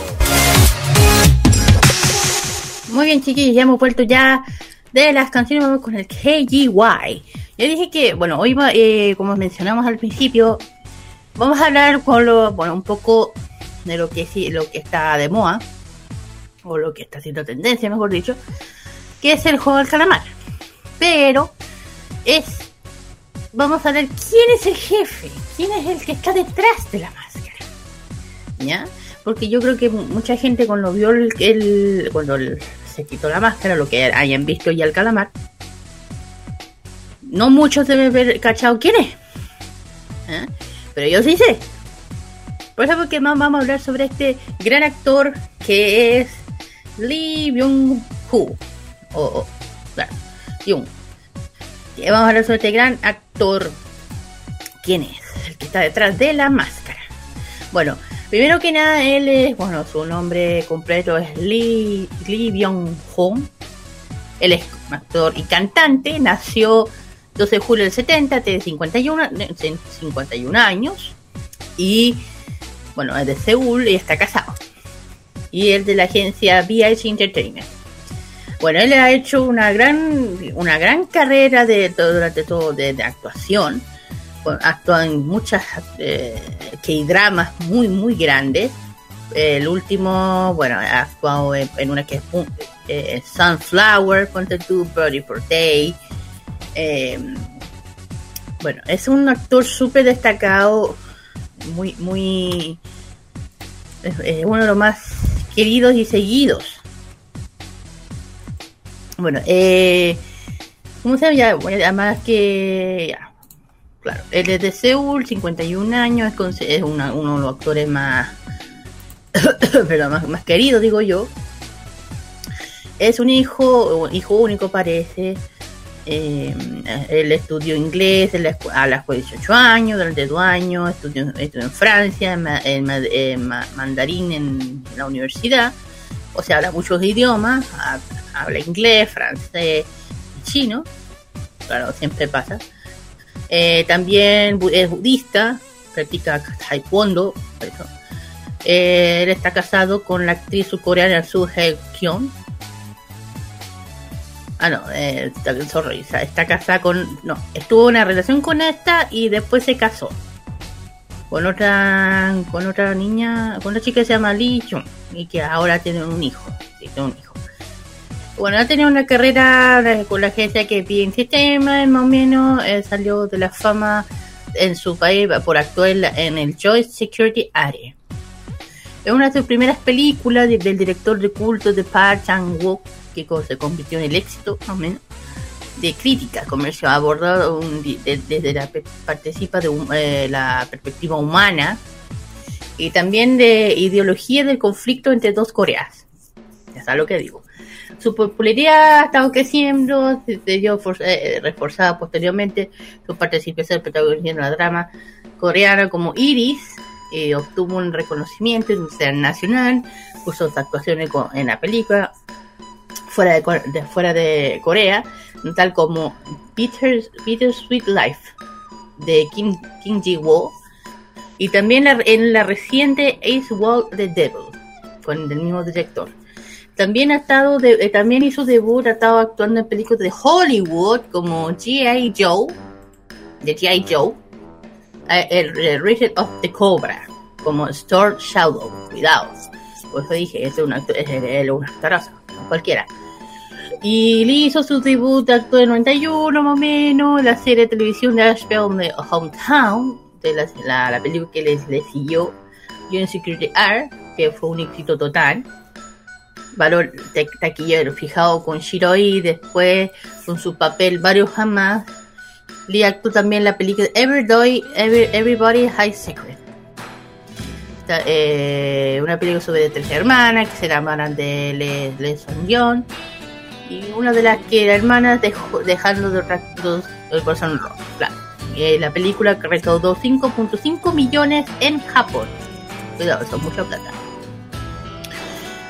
Muy bien, chiquillos, ya hemos vuelto ya de las canciones. Vamos con el KGY. Yo dije que, bueno, hoy, eh, como mencionamos al principio, vamos a hablar con lo, bueno, un poco de lo que sí, lo que está de moda, o lo que está haciendo tendencia, mejor dicho, que es el juego del calamar. Pero es, vamos a ver quién es el jefe, quién es el que está detrás de la máscara. ¿Ya? Porque yo creo que mu- mucha gente cuando vio el, el- cuando se quitó la máscara, lo que hayan visto ya el calamar, no muchos deben haber cachado quién es. ¿Eh? Pero yo sí sé. Por eso porque más vamos a hablar sobre este gran actor que es Lee Byung-ho. O, o, claro, Byung. Vamos a hablar sobre este gran actor. ¿Quién es? El que está detrás de la máscara. Bueno, primero que nada, él es, bueno, su nombre completo es Lee, Lee Byung-ho. Él es actor y cantante, nació 12 de julio del 70, tiene 51, ne- 51 años y, bueno, es de Seúl y está casado. Y es de la agencia VH Entertainment. Bueno, él ha hecho una gran, una gran carrera de, durante todo de, actuación. Bueno, actúa en muchas eh, K-dramas muy, muy grandes. El último, bueno, ha actuado en, una que es eh, Sunflower, Ponte tú, Brody for Day. Eh, bueno, es un actor súper destacado, muy, muy. Es, uno de los más queridos y seguidos. Bueno, eh. ¿Cómo se llama? Ya, además que. claro, él es de Seúl, 51 años, es, uno de los actores más. pero más, más queridos, digo yo. Es un hijo, hijo único parece. Eh, él estudió inglés la a los 18 años, durante dos años, estudió, en Francia, en, ma- en ma- en ma- mandarín en la universidad, o sea, habla muchos idiomas, ha- habla inglés, francés y chino, claro, siempre pasa. Eh, también es budista, practica taekwondo, eso. Eh, él está casado con la actriz surcoreana Soo Hye Kyon. Ah, no, eh, sorry, está- casada con. No, estuvo en una relación con esta y después se casó. Con otra con otra niña, con una chica que se llama Lee Jung y que ahora tiene un hijo. Sí, tiene un hijo. Bueno, ha tenido una carrera con la agencia que pide sistema, más o menos eh, salió de la fama en su país por actuar en, en el Joint Security Area. Es una de sus primeras películas de- del director de culto de Park Chan-wook, se convirtió en el éxito, más o menos, de crítica comercial, abordado desde la participa de eh, la perspectiva humana y también de ideología del conflicto entre dos Coreas. Ya sabes lo que digo. Su popularidad ha estado creciendo, se vio for- eh, reforzada posteriormente su participación protagonista en la drama coreana como Iris, eh, obtuvo un reconocimiento internacional por sus actuaciones co- en la película fuera de, de- fuera de Corea, tal como Peter, Sweet Life de Kim, Kim Ji-woo y también en la reciente Ace Walk the Devil con el mismo director. También ha estado de- eh, también hizo debut, ha estado actuando en películas de Hollywood como G.I. Joe, de G.I. Joe, eh, el, el Rated of the Cobra, como Storm Shadow, cuidado. Por eso dije, es un actor, es, es un actorazo, cualquiera. Y Lee hizo su debut, actuó en 91 más o menos, la serie de televisión de Asheville de Hometown, de la, la, la película que les, le siguió, Union Security R, que fue un éxito total. Valor ta- taquillero fijado con Shiroi, después con su papel varios jamás. Lee actuó también en la película Everybody, Every- Everybody High Secret. Eh, una película sobre tres hermanas que se llamaran de Le, Le Son Young y una de las que la hermana dejando de el corazón rojo. Eh, la película recaudó 5.5 millones en Japón. Cuidado, eso es mucha plata.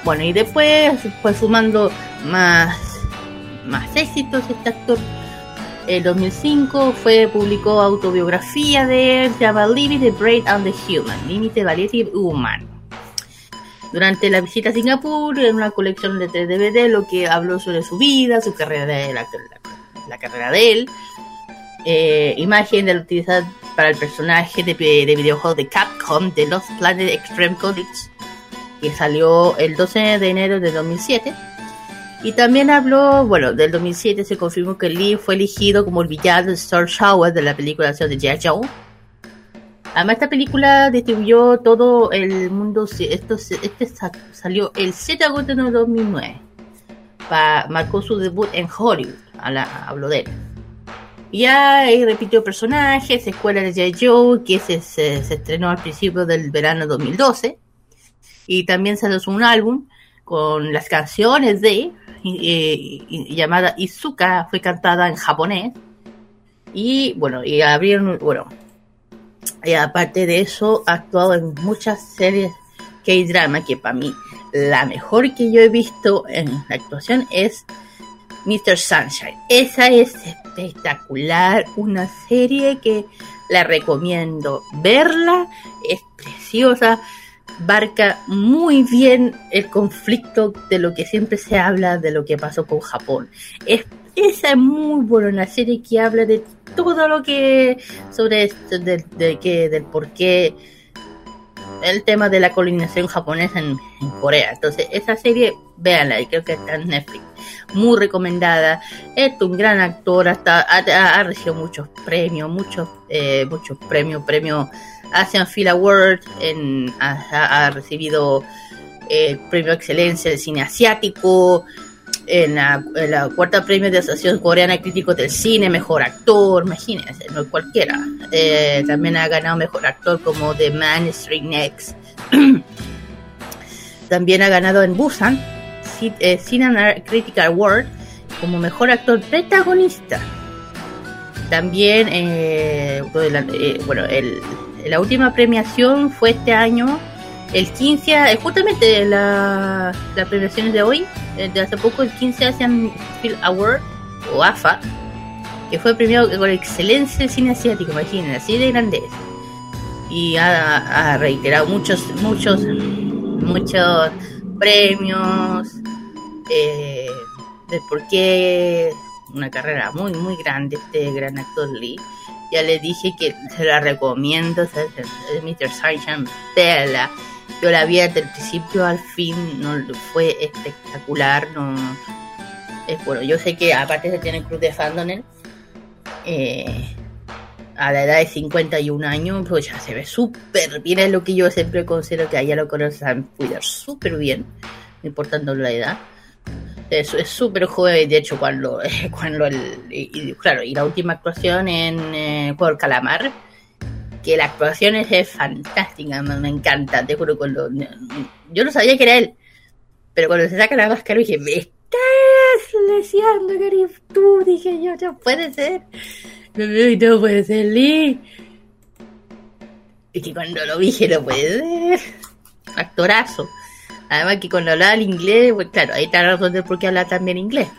Bueno, y después fue sumando más, más éxitos este actor. En 2005 fue publicó autobiografía de él, se llama Living the Brave and the Human, Límite Valiente y Humano. Durante la visita a Singapur, en una colección de tres DVD, lo que habló sobre su vida, su carrera de la, la- carrera de él, eh, imagen de la utilizar para el personaje de, de videojuego de Capcom de Lost Planet Extreme College, que salió el 12 de enero de 2007. Y también habló, bueno, del 2007 se confirmó que Lee fue elegido como el villano de Star Shower de la película de G.I. Joe. Además, esta película distribuyó todo el mundo. Esto, este sa- salió el 7 de agosto de 2009. Pa- marcó su debut en Hollywood. Habla- Hablo de él. Ya ahí repitió personajes, escuela de J. Joe, que se, estrenó al principio del verano 2012. Y también salió un álbum con las canciones de, y- llamada Izuka, fue cantada en japonés. Y bueno, y abrieron, bueno, y aparte de eso, ha actuado en muchas series K-drama, que para mí la mejor que yo he visto en la actuación es Mr. Sunshine. Esa es espectacular, una serie que la recomiendo verla, es preciosa, barca muy bien el conflicto de lo que siempre se habla de lo que pasó con Japón. Es, esa es muy buena, una serie que habla de todo lo que sobre esto, de, que, del por qué el tema de la colonización japonesa en, Corea. Entonces, esa serie, véanla, y creo que está en Netflix. Muy recomendada. Es un gran actor, hasta ha, recibido muchos premios, muchos, eh, muchos premios, premios Asian Film Award, en, ha recibido eh, el premio Excelencia del Cine Asiático, en la, cuarta premio de Asociación Coreana de Críticos del Cine, Mejor Actor, imagínense, no cualquiera. Eh, también ha ganado Mejor Actor como The Man Straight Next. también ha ganado en Busan eh, Critical Award como Mejor Actor Protagonista. También, eh, eh, bueno, el- la última premiación fue este año el 15, eh, justamente la, la premiación de hoy, eh, de hace poco, el 15 Asian Film Award, o AFA, que fue premiado con excelencia del cine asiático, imaginen, así de grande. Y ha, ha reiterado muchos, muchos, muchos premios, eh, de por qué una carrera muy, muy grande este gran actor Lee. Ya le dije que se la recomiendo, es Mr. Sargent Bella. Yo la vi desde el principio al fin, no fue espectacular, no es bueno, yo sé que aparte de tener cruz de fandom él, eh, a la edad de 51 años, pues ya se ve súper bien, es lo que yo siempre considero que a ella lo conocen cuidar súper bien, no importando la edad. Es súper joven, de hecho, cuando, cuando el, y, claro, y la última actuación en eh, Calamar, que la actuación es, fantástica, me, encanta, te juro, cuando, yo no sabía que era él, pero cuando se saca la máscara dije, me estás deseando que eres tú, dije yo, no puede ser, no, no puede ser Lee. Y que cuando lo dije, no puede ser, actorazo. Además que cuando hablaba el inglés, pues claro, ahí está la razón de por qué habla también inglés.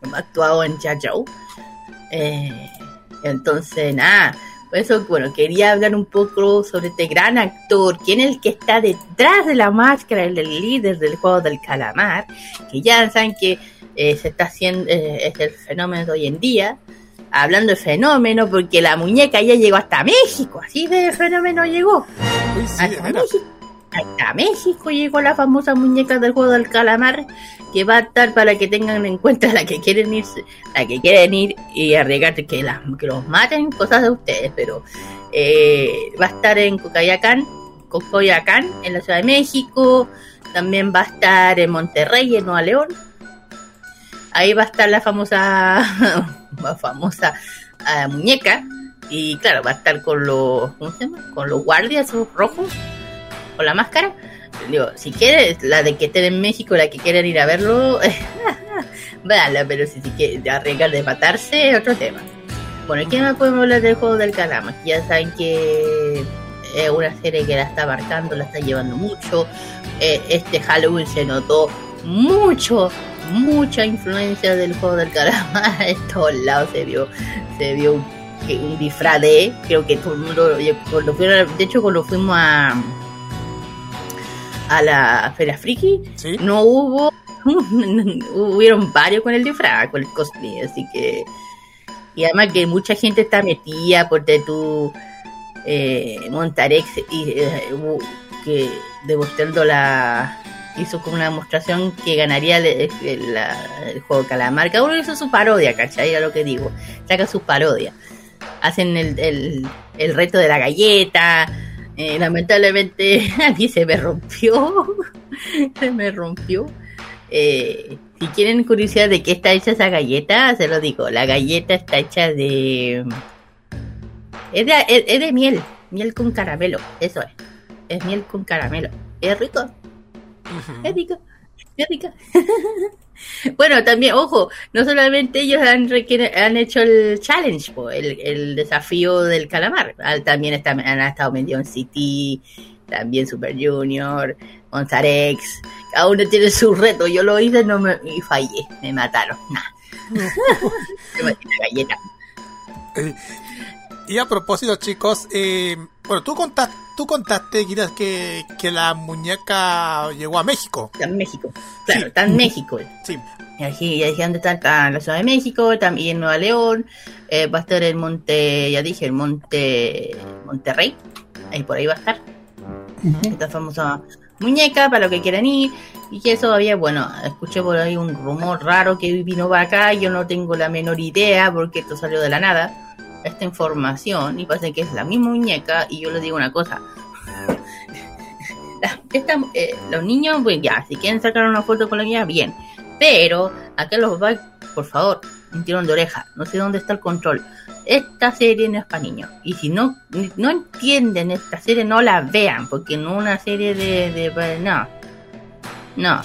Como actuado en Chachao. Eh, entonces, nada. Por eso, bueno, quería hablar un poco sobre este gran actor, quién es el que está detrás de la máscara, el, el líder del juego del calamar, que ya saben que eh, se está haciendo, eh, es el fenómeno de hoy en día. Hablando de fenómeno, porque la muñeca ya llegó hasta México, así de fenómeno llegó. Uy, sí, Hasta. México. Hasta México llegó la famosa muñeca del juego del calamar que va a estar para que tengan en cuenta la que quieren ir, la que quieren ir y arriesgar que, las que los maten, cosas de ustedes, pero eh, va a estar en Cocayacán, Cocoyacán, en la Ciudad de México, también va a estar en Monterrey, en Nueva León. Ahí va a estar la famosa, la famosa ah, muñeca y claro, va a estar con los, ¿cómo se llama? Con los guardias rojos con la máscara. Digo, si quieres, la de que estén en México, la que quieren ir a verlo, véanla, pero si, si quieren arriesgar de matarse, es otro tema. Bueno, ¿qué más podemos hablar del juego del calamar? Ya saben que es una serie que la está marcando, la está llevando mucho. Eh, este Halloween se notó mucho, mucha influencia del juego del calamar. En todos lados se vio, se vio un, un disfraz creo que todo el mundo, fueron- de hecho cuando fuimos a a la Feria Friki, Sí. no hubo, hubieron varios con el disfraz, con el cosplay, así que, y además que mucha gente está metida porque tú, eh, Montarex, y, eh, que demostrando la, hizo como una demostración que ganaría el, el- la- el juego Calamar, cada uno hizo su parodia, ¿cachai? A lo que digo, saca su parodia, hacen el, el, el reto de la galleta, eh, lamentablemente a mí se me rompió. se me rompió. Eh, si quieren curiosidad de qué está hecha esa galleta, se lo digo. La galleta está hecha de. Es de, es- es de miel. Miel con caramelo. Eso es. Es miel con caramelo. Es rico. Es rico. Es rico. bueno, también, ojo, no solamente ellos han, hecho el challenge, po, el, el desafío del calamar. Ah, También está- han estado en City, también Super Junior, Monzarex. Cada uno tiene su reto. Yo lo hice no me, y fallé. Me mataron. Nah. Me metí la galleta. Y a propósito, chicos, eh, bueno, tú contaste, tú contaste, Kira, que, que la muñeca llegó a México. Está en México. Claro, Sí. está en México. Sí. Y aquí ya dije dónde está, está en la Ciudad de México, también en Nueva León, eh, va a estar en Monte, ya dije, el Monte Monterrey, ahí por ahí va a estar. Esta famosa muñeca para los que quieran ir. Y que eso había, bueno, escuché por ahí un rumor raro que vino para acá, yo no tengo la menor idea porque esto salió de la nada, esta información, y parece que es la misma muñeca, y yo les digo una cosa. Eh, los niños, pues ya, si quieren sacar una foto con la mía, bien. Pero acá los va, por favor, un tirón de oreja. No sé dónde está el control. Esta serie no es para niños. Y si no, no entienden esta serie, no la vean. Porque no una serie de, de- No. No.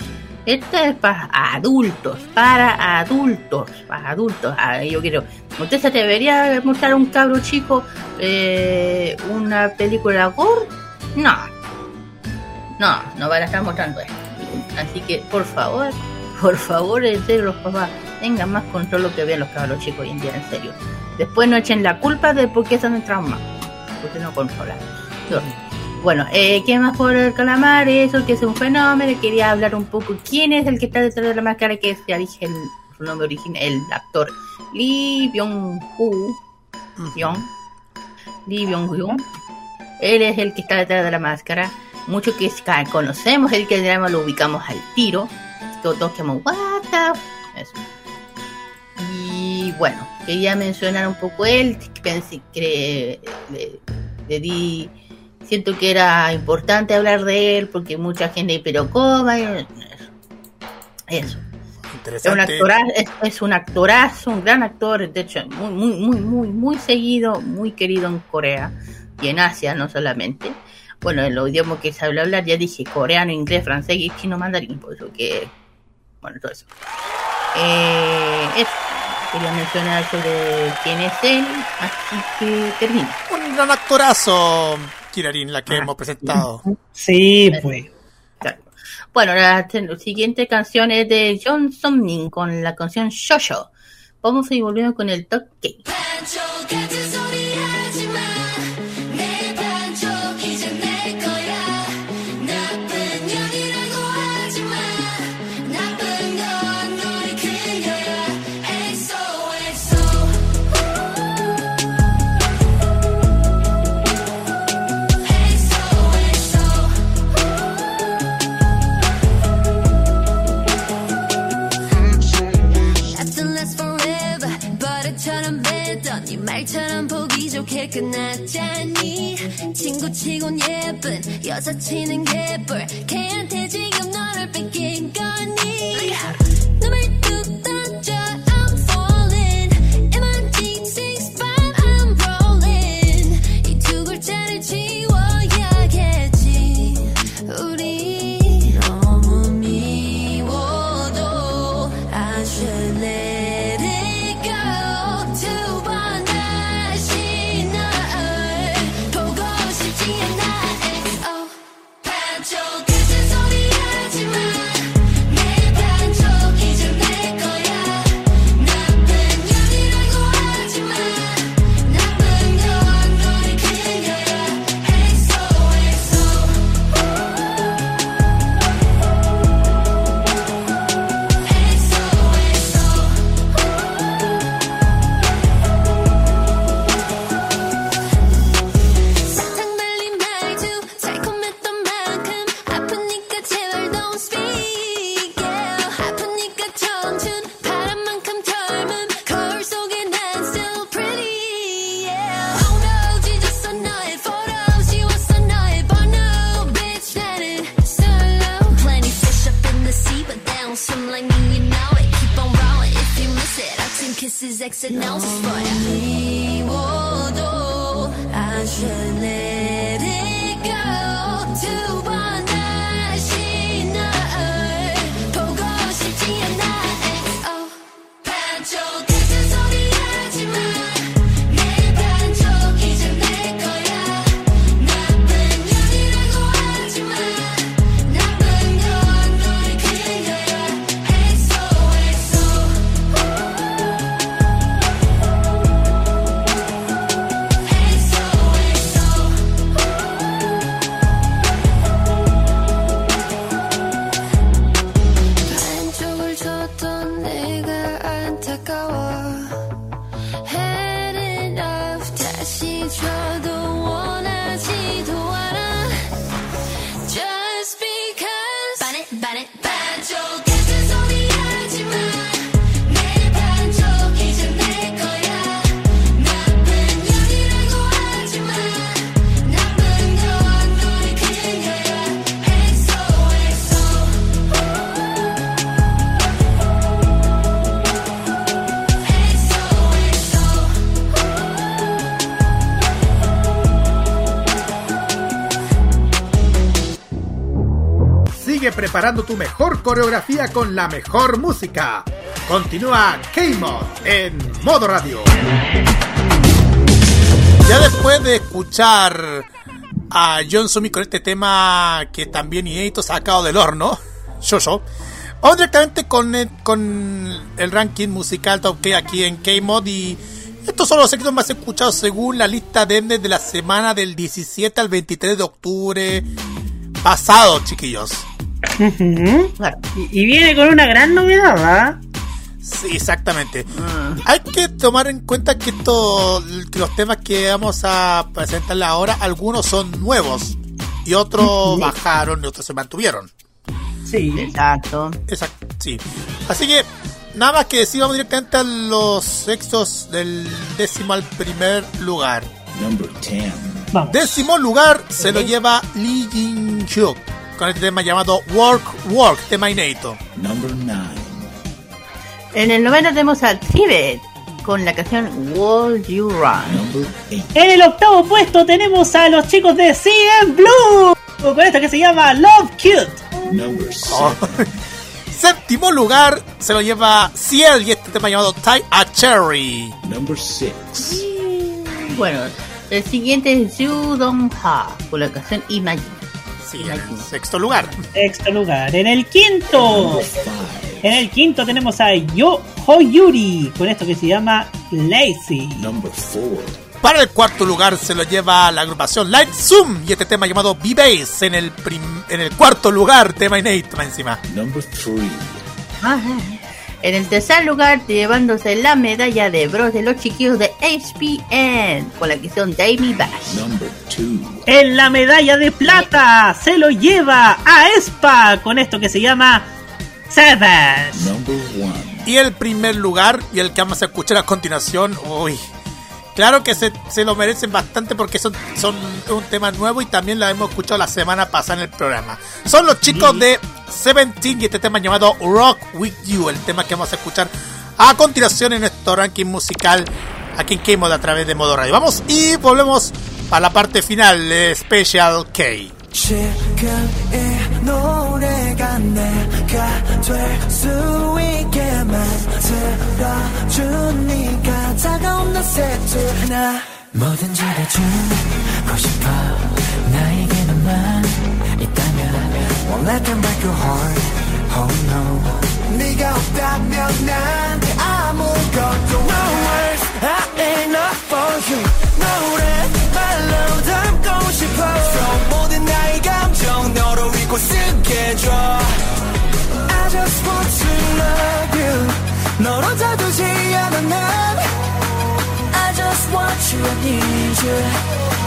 Esta es para adultos. Para adultos. Para adultos. Ah, yo quiero. ¿Usted se debería mostrar a un cabro chico eh, una película gore? No. No, no van a estar mostrando esto. Así que, por favor, por favor, en serio, los papás, tengan más control lo que vean los cabros chicos hoy en día, en serio. Después no echen la culpa de por qué están en trauma. Porque no controlan. Yo- Bueno, eh, ¿qué más por el calamar? Eso que es un fenómeno. Quería hablar un poco quién es el que está detrás de la máscara, que es ya dije el, su nombre original, el actor Lee Byung-Hu. Byung. Lee Byung-Hu. Él es el que está detrás de la máscara. Muchos que conocemos el que drama lo ubicamos al tiro. Todos quedamos, what the f-?" Eso. Y bueno, quería mencionar un poco él. Pensé que le, le di. Siento que era importante hablar de él porque mucha gente, pero ¿cómo? Eso. Eso. Es un, Interesante. actorazo, es, es un actorazo, un gran actor, de hecho, muy, muy, muy, muy, muy seguido, muy querido en Corea y en Asia, no solamente. Bueno, en los idiomas que sabe hablar, ya dije coreano, inglés, francés y chino mandarín, por eso que. Bueno, todo eso. Eh, eso. Quería mencionar sobre quién es él, así que termino. Un gran actorazo, Kirarin, la que Ah, hemos presentado. Sí, pues. Bueno, la, siguiente canción es de John Somning con la canción Shosho. Vamos a ir volviendo con el top 치곤 예쁜 여사치는 개뿔 걔한테 지금 너를 뺏긴 거니 não else. Tu mejor coreografía con la mejor música. Continúa K-Mod en modo radio. Ya después de escuchar a John Sumi con este tema que también inédito sacado del horno. Yo, yo. Vamos directamente con el, con el ranking musical Top aquí en K-Mod y estos son los éxitos más escuchados según la lista de de la semana del 17 al 23 de octubre pasado, chiquillos. Claro. Y, y viene con una gran novedad, ¿ah? Sí, exactamente. Hay que tomar en cuenta que, esto, que los temas que vamos a presentarle ahora, algunos son nuevos y otros bajaron y otros se mantuvieron. Sí. Exacto. Exacto, sí. Así que, nada más que decir, vamos directamente a los éxitos del décimo al primer lugar. Number 10. Vamos. Décimo lugar se lo lleva Lee Jin Hyuk con este tema llamado Work Work, tema inédito. Number 9. En el noveno tenemos a Tibet con la canción Will You Run. Number 8. En el octavo puesto tenemos a los chicos de CM Blue con esta que se llama Love Cute. Number 7. Oh. Séptimo lugar se lo lleva Ciel y este tema llamado Tie a Cherry. Number 6. Bueno, el siguiente es You Don't Ha con la canción Imagine. Sí, en el sexto lugar. Sexto lugar. En el quinto. Number 5. En el quinto tenemos a Yo Hoyuri con esto que se llama Lazy. Number 4. Para el cuarto lugar se lo lleva la agrupación Light Zoom y este tema llamado B-Bass en el prim- en el cuarto lugar, tema inédito más encima. Number 3. Ajá. En el tercer lugar, llevándose la medalla de bronce de los chiquillos de HPN con la canción Damie Bash. Number 2. En la medalla de plata se lo lleva a Espa con esto que se llama Savage. Number 1. Y el primer lugar y el que vamos a escuchar a continuación, uy. Claro que se, se lo merecen bastante porque son, son un tema nuevo y también lo hemos escuchado la semana pasada en el programa. Son los chicos de Seventeen y este tema llamado Rock With You, el tema que vamos a escuchar a continuación en nuestro ranking musical aquí en K-Mod a través de Modo Radio. Vamos y volvemos a la parte final de Special K. 다가온 너 세트 나. 뭐든지 다 주고 싶어. 나에게는만 있다면 Won't let them break your heart Oh no. 네가 없다면 난데 아무것도 No words I ain't enough for you. 노래 말로 담고 싶어. So 모든 나의 감정 너로 읽고 쓰게 해줘. I just want to love you 너로 다두지 않아 난 I just want you I need you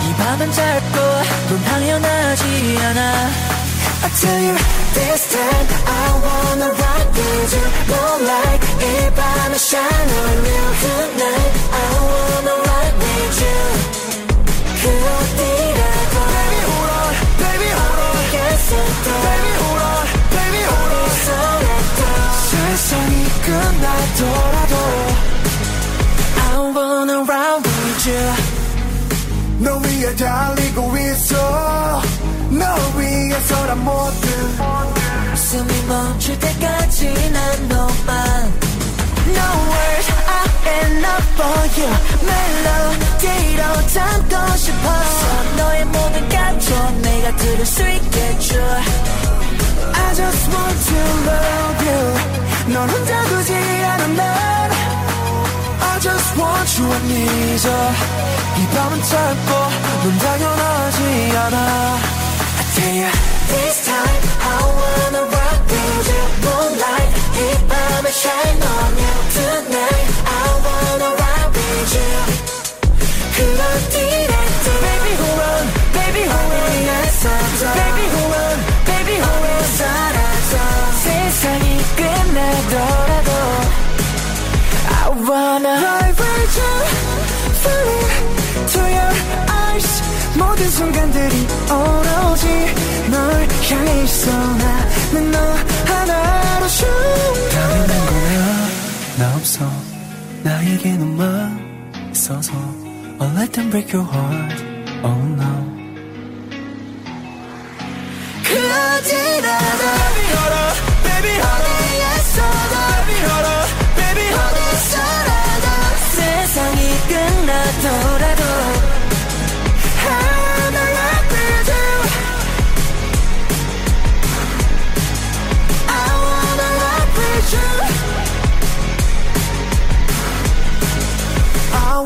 이 밤은 짧고 넌 당연하지 않아 I tell you this time I wanna rock with you Moonlight 이 밤에 shine on you tonight I wanna rock with you 그 어디라도 Baby hold on Baby hold on Yes I do Baby hold on Baby hold on 어디서라도 세상이 끝나더라도 I wanna rock with you. 너 위에 달리고 있어. 너 위에서란 모든 숨이 멈출 때까지 난 너만 No words I am not for you. 멜로디로 담고 싶어. 너의 모든 감정 내가 들을 수 있게 해줘 I just want to love you 넌 혼자 두지 않아 난 I just want you I need you 이 밤은 짧고 넌 당연하지 않아 I tell you this time I wanna rock with you Moonlight 이 밤에 shine on you tonight I wanna rock with you 그 어디라도 Baby hold on Baby hold on 위에서도 Baby hold on 끝나더라도 I wanna with you Fly to your eyes 모든 순간들이 오로지 널 향해 있어 나는 너 하나로 춤 당연한 거야 나 없어 나에게 너만 있어서 I'll let them break your heart Oh no 그 어디라도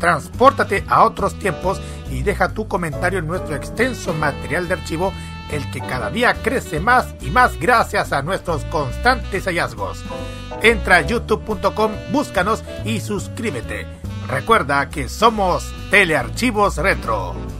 Transpórtate a otros tiempos y deja tu comentario en nuestro extenso material de archivo, el que cada día crece más y más gracias a nuestros constantes hallazgos. Entra a youtube.com, búscanos y suscríbete. Recuerda que somos Telearchivos Retro.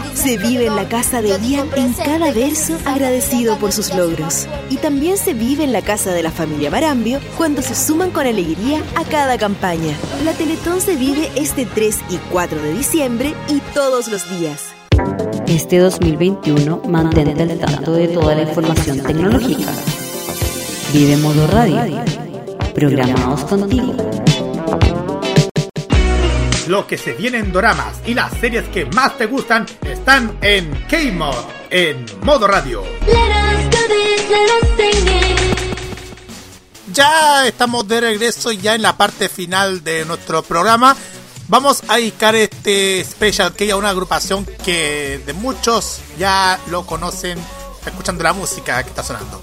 Se vive en la casa de Ian en cada verso agradecido por sus logros. Y también se vive en la casa de la familia Marambio cuando se suman con alegría a cada campaña. La Teletón se vive este 3 y 4 de diciembre y todos los días. Este 2021 mantente al tanto de toda la información tecnológica. Vive Modo Radio. Programados contigo. Lo que se viene en doramas y las series que más te gustan están en K-Mod, en modo radio. Ya estamos de regreso ya en la parte final de nuestro programa. Vamos a dedicar este Special K a una agrupación que de muchos ya lo conocen escuchando la música que está sonando.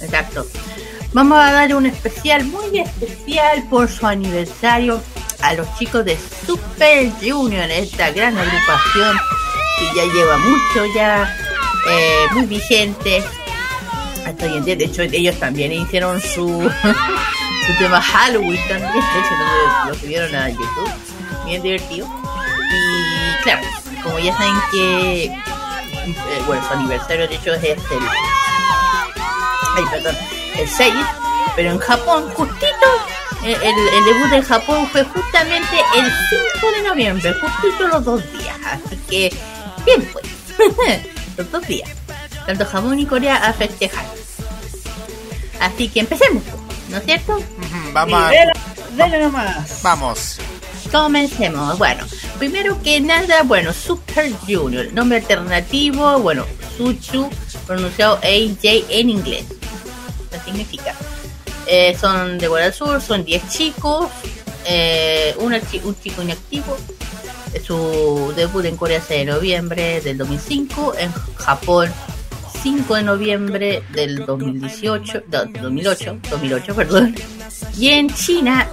Exacto. Vamos a dar un especial, muy especial por su aniversario a los chicos de Super Junior, esta gran agrupación que ya lleva mucho ya, eh, muy vigente. Hasta hoy en día, de hecho, ellos también hicieron su, su tema Halloween también, de hecho, lo, subieron a YouTube, bien divertido. Y claro, como ya saben que, eh, bueno, su aniversario de hecho es el ay, perdón, el 6, pero en Japón, justito, eh, el, el debut en Japón fue justamente el 5 de noviembre, justito los dos días, así que, bien pues, los dos días, tanto Japón y Corea a festejar. Así que empecemos, ¿no es cierto? Vamos dele nomás. Vamos. Comencemos. Bueno, primero que nada, bueno, Super Junior, nombre alternativo, bueno, Suchu, pronunciado AJ en inglés. ¿Qué significa? Eh, son de Corea del Sur, son 10 chicos, eh, una un chico inactivo. Su debut en Corea es de noviembre del 2005, en Japón 5 de noviembre del 2018, no, 2008, 2008, perdón, y en China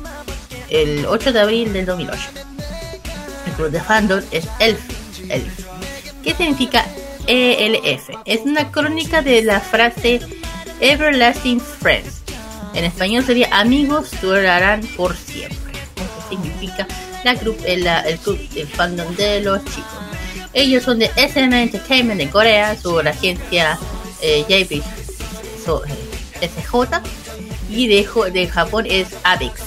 el 8 de abril del 2008. El club de fandom es ELF. ELF. ¿Qué significa ELF? Es una crónica de la frase Everlasting Friends. En español sería amigos durarán por siempre. Eso significa la el, el club el fandom de los chicos. Ellos son de SM Entertainment de Corea, su agencia eh, JP so- eh, SJ y de, de Japón es ABEX.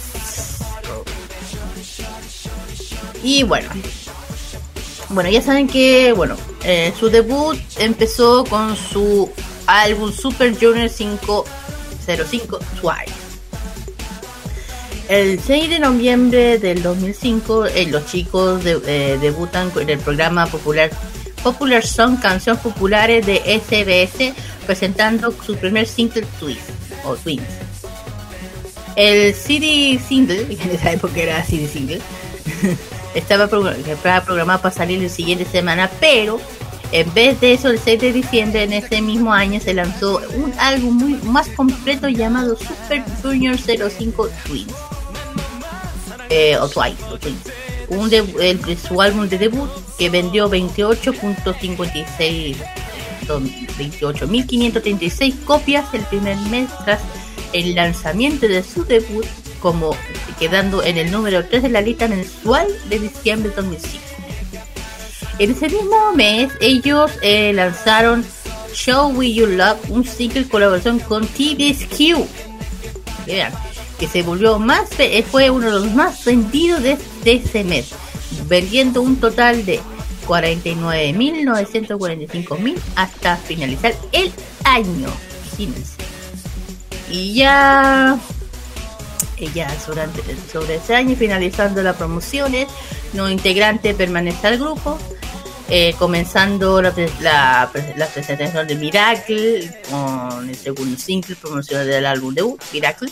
Y bueno, bueno, ya saben que, bueno, eh, su debut empezó con su álbum Super Junior 505 Twice. El 6 de noviembre del 2005, eh, los chicos eh, debutan en el programa popular Popular Song Canciones Populares de SBS, presentando su primer single Twins o Twins. El CD single, en esa época era CD single, estaba programado para salir la siguiente semana, pero en vez de eso, el 6 de diciembre en ese mismo año se lanzó un álbum muy más completo llamado Super Junior 05 Twins. eh, o Twice, el- su álbum de debut que vendió 28.56 son 28.536 copias el primer mes tras el lanzamiento de su debut como quedando en el número 3 de la lista mensual de diciembre de 2005. En ese mismo mes ellos eh, lanzaron Show We You Love, un single colaboración con TVSQ. Que se volvió más, eh, fue uno de los más vendidos de, ese mes, vendiendo un total de 49.945.000 hasta finalizar el año. Imagínense. Y ya ella durante sobre ese año finalizando las promociones no integrante permanece al grupo eh, comenzando la, pre- la, pre- la presentación de Miracle con el segundo single promocional del álbum debut Miracle.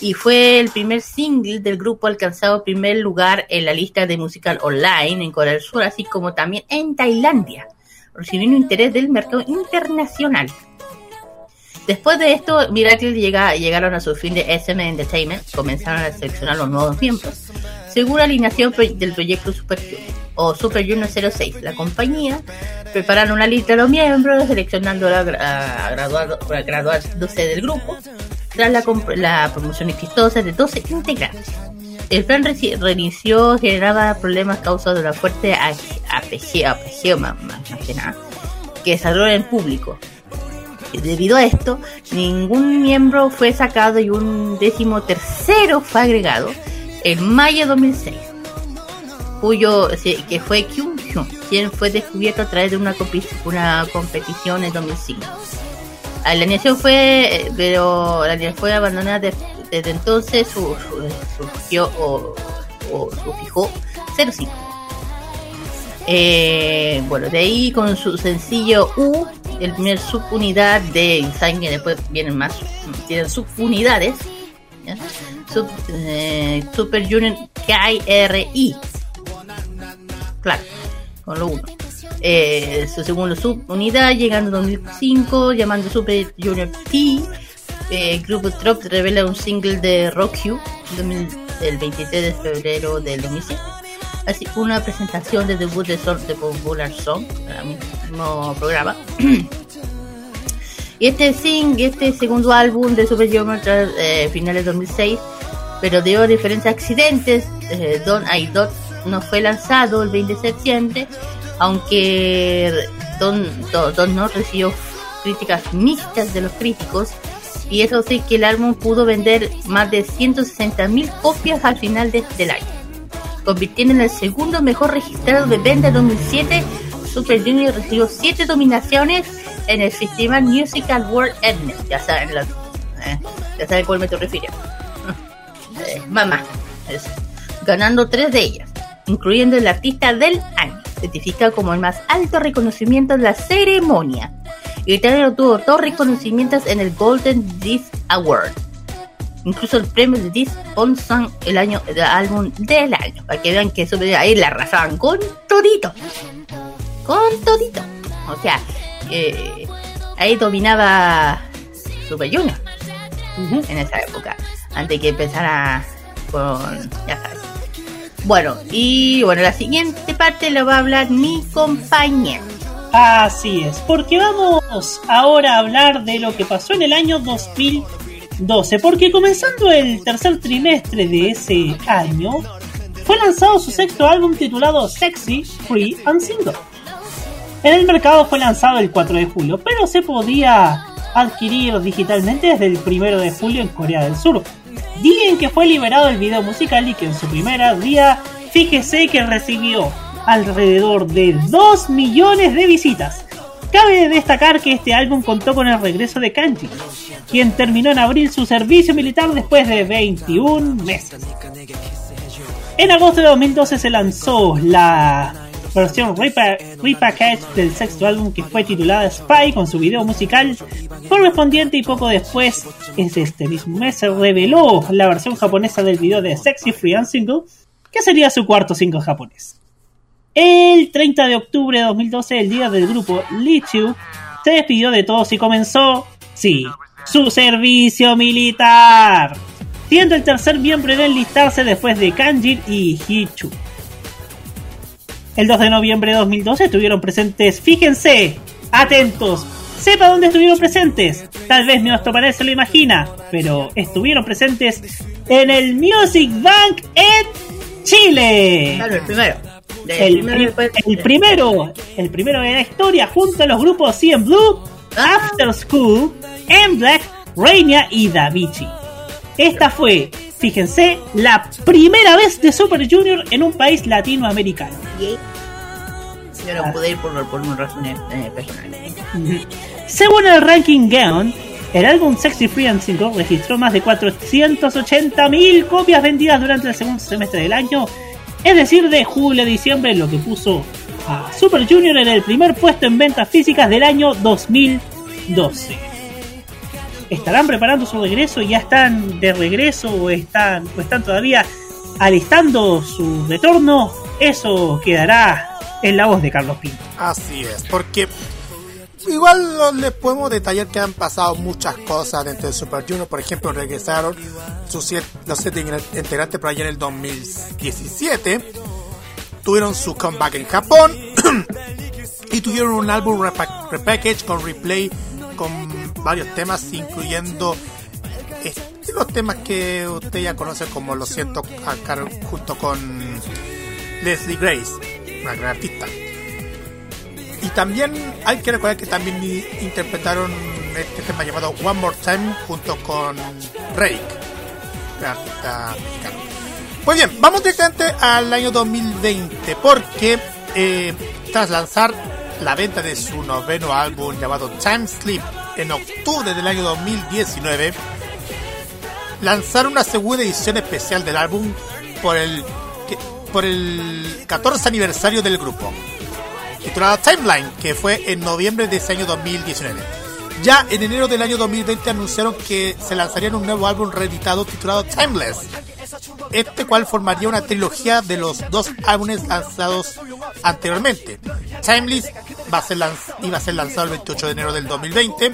Y fue el primer single del grupo alcanzado primer lugar en la lista de musical online en Corea del Sur así como también en Tailandia recibiendo interés del mercado internacional. Después de esto, Miracle llega, llegaron a su fin de SM Entertainment, comenzaron a seleccionar los nuevos miembros, según la alineación del proyecto Super Junior, o Super Junior 06. La compañía prepararon una lista de los miembros, seleccionando a, a graduado- a graduándose del grupo, tras la, la promoción exitosa de 12 integrantes. El plan reinició generaba problemas causados de la fuerte apegeo, apegeo más que nada, que desarrolló en público. Debido a esto, ningún miembro fue sacado y un décimo tercero fue agregado en mayo de 2006, cuyo que fue Kyung quien fue descubierto a través de una, competición en 2005. Ah, La alineación fue, eh, pero la alineación fue abandonada de- desde entonces, su, su, surgió o, o sufijó 05. Eh, bueno, de ahí con su sencillo U, el primer subunidad de saben que después vienen más, tienen subunidades. ¿ya? Sub- eh, Super Junior KRI. Claro, con lo uno. Eh, su segundo subunidad llegando en 2005, llamando Super Junior T. Eh, el grupo Trop revela un single de Rock You 2000 el 23 de febrero del 2007 así una presentación de debut de, Sol- de Popular Song, el mismo programa. y este sing, este segundo álbum de Super Junior tras eh, finales de 2006, pero a diferentes accidentes, eh, Don I Dot no fue lanzado el 20 de septiembre, aunque Don, Don, Don no recibió críticas mixtas de los críticos. Y eso sí que el álbum pudo vender más de 160.000 copias al final de- del año convirtiendo en el segundo mejor registrado de venta de 2007. Super Junior recibió 7 dominaciones en el Festival Musical World Endnet. Ya saben, la- eh, ya saben cuál me estoy refiriendo. Eh, mamá, ganando 3 de ellas, incluyendo el artista del año, certificado como el más alto reconocimiento de la ceremonia. Y también obtuvo dos reconocimientos en el Golden Disc Award. Incluso el premio de Disc on Song el año el álbum del año. Para que vean que eso ahí la arrasaban con todito. Con todito. O sea eh, ahí dominaba Super Junior en esa época. Antes que empezara con ya sabes bueno y bueno la siguiente parte lo va a hablar mi compañero Así es, porque vamos ahora a hablar de lo que pasó en el año 2012, porque comenzando el tercer trimestre de ese año, fue lanzado su sexto álbum titulado Sexy, Free and Single. En el mercado fue lanzado el 4 de julio, pero se podía adquirir digitalmente desde el 1 de julio en Corea del Sur. Día en que fue liberado el video musical y que en su primer día, fíjese que recibió alrededor de 2 millones de visitas. Cabe destacar que este álbum contó con el regreso de Kanji, quien terminó en abril su servicio militar después de 21 meses. En agosto de 2012 se lanzó la versión repa- repackage del sexto álbum que fue titulada Spy con su video musical correspondiente y poco después, es este mismo mes, se reveló la versión japonesa del video de Sexy Free and Single, que sería su cuarto single japonés. El 30 de octubre de 2012, el día del grupo Lichu se despidió de todos y comenzó, sí, su servicio militar. siendo el tercer miembro en enlistarse después de Kanjin y Hichu. El 2 de noviembre de 2012 estuvieron presentes, fíjense, atentos, sepa dónde estuvieron presentes. Tal vez nuestro panel se lo imagina, pero estuvieron presentes en el Music Bank en Chile. Claro, el primero. El, primero el primero, el primero de la historia, junto a los grupos CM Blue, After School, M Black, Reina y Davichi. Esta fue, fíjense, la primera vez de Super Junior en un país latinoamericano. Yo no pude ir por, por eh, personales. Según el ranking Gaon, el álbum Sexy Free and Single registró más de 480.000 copias vendidas durante el segundo semestre del año, es decir, de julio a diciembre, lo que puso a Super Junior en el primer puesto en ventas físicas del año 2012. ¿Estarán preparando su regreso? ¿Ya están de regreso o están, o están todavía alistando su retorno? Eso quedará en la voz de Carlos Pinto. Así es, porque igual les podemos detallar que han pasado muchas cosas dentro de Super Junior. Por ejemplo, regresaron sus siete- los siete integrantes por allá en el 2017. Tuvieron su comeback en Japón. y tuvieron un álbum repa- repackage con replay con varios temas, incluyendo este, los temas que usted ya conoce como Lo siento acá junto con Leslie Grace, una gran artista. Y también hay que recordar que también interpretaron este tema llamado One More Time junto con Rake, gran artista mexicano. Pues bien, vamos directamente al año 2020 porque eh, tras lanzar la venta de su noveno álbum llamado Time Sleep en octubre del año 2019, lanzaron una segunda edición especial del álbum por el, por el 14 aniversario del grupo, titulada Timeline, que fue en noviembre de ese año 2019. Ya en enero del año 2020 anunciaron que se lanzarían un nuevo álbum reeditado titulado Timeless, este cual formaría una trilogía de los dos álbumes lanzados anteriormente. Timeless va a ser iba a ser lanzado el 28 de enero del 2020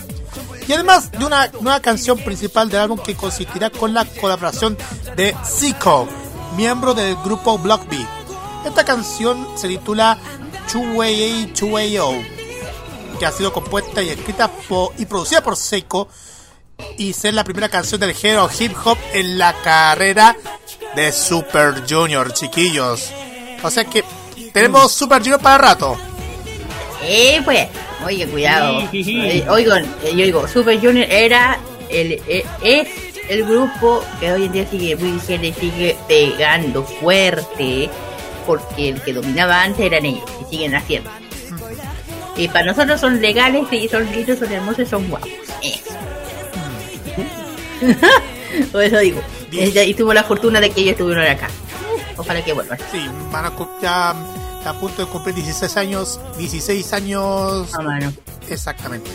y además de una nueva canción principal del álbum que consistirá con la colaboración de Zico, miembro del grupo Block B. Esta canción se titula 2AA 2AO, que ha sido compuesta y escrita po- y producida por Seiko y ser la primera canción del género hip hop en la carrera de Super Junior, chiquillos. O sea que tenemos Super Junior para rato. Eh, pues, oye, cuidado. Oigan, eh, yo digo, Super Junior era el, eh, es el grupo que hoy en día sigue muy vigente, sigue pegando fuerte, porque el que dominaba antes eran ellos, y siguen haciendo. Y para nosotros son legales, y son lindos, son hermosos, son guapos. Eso. Por eso digo. Y tuvo la fortuna de que ellos estuvieron acá. Ojalá que vuelvan. Sí, van a está a punto de cumplir 16 años. 16 años. Exactamente.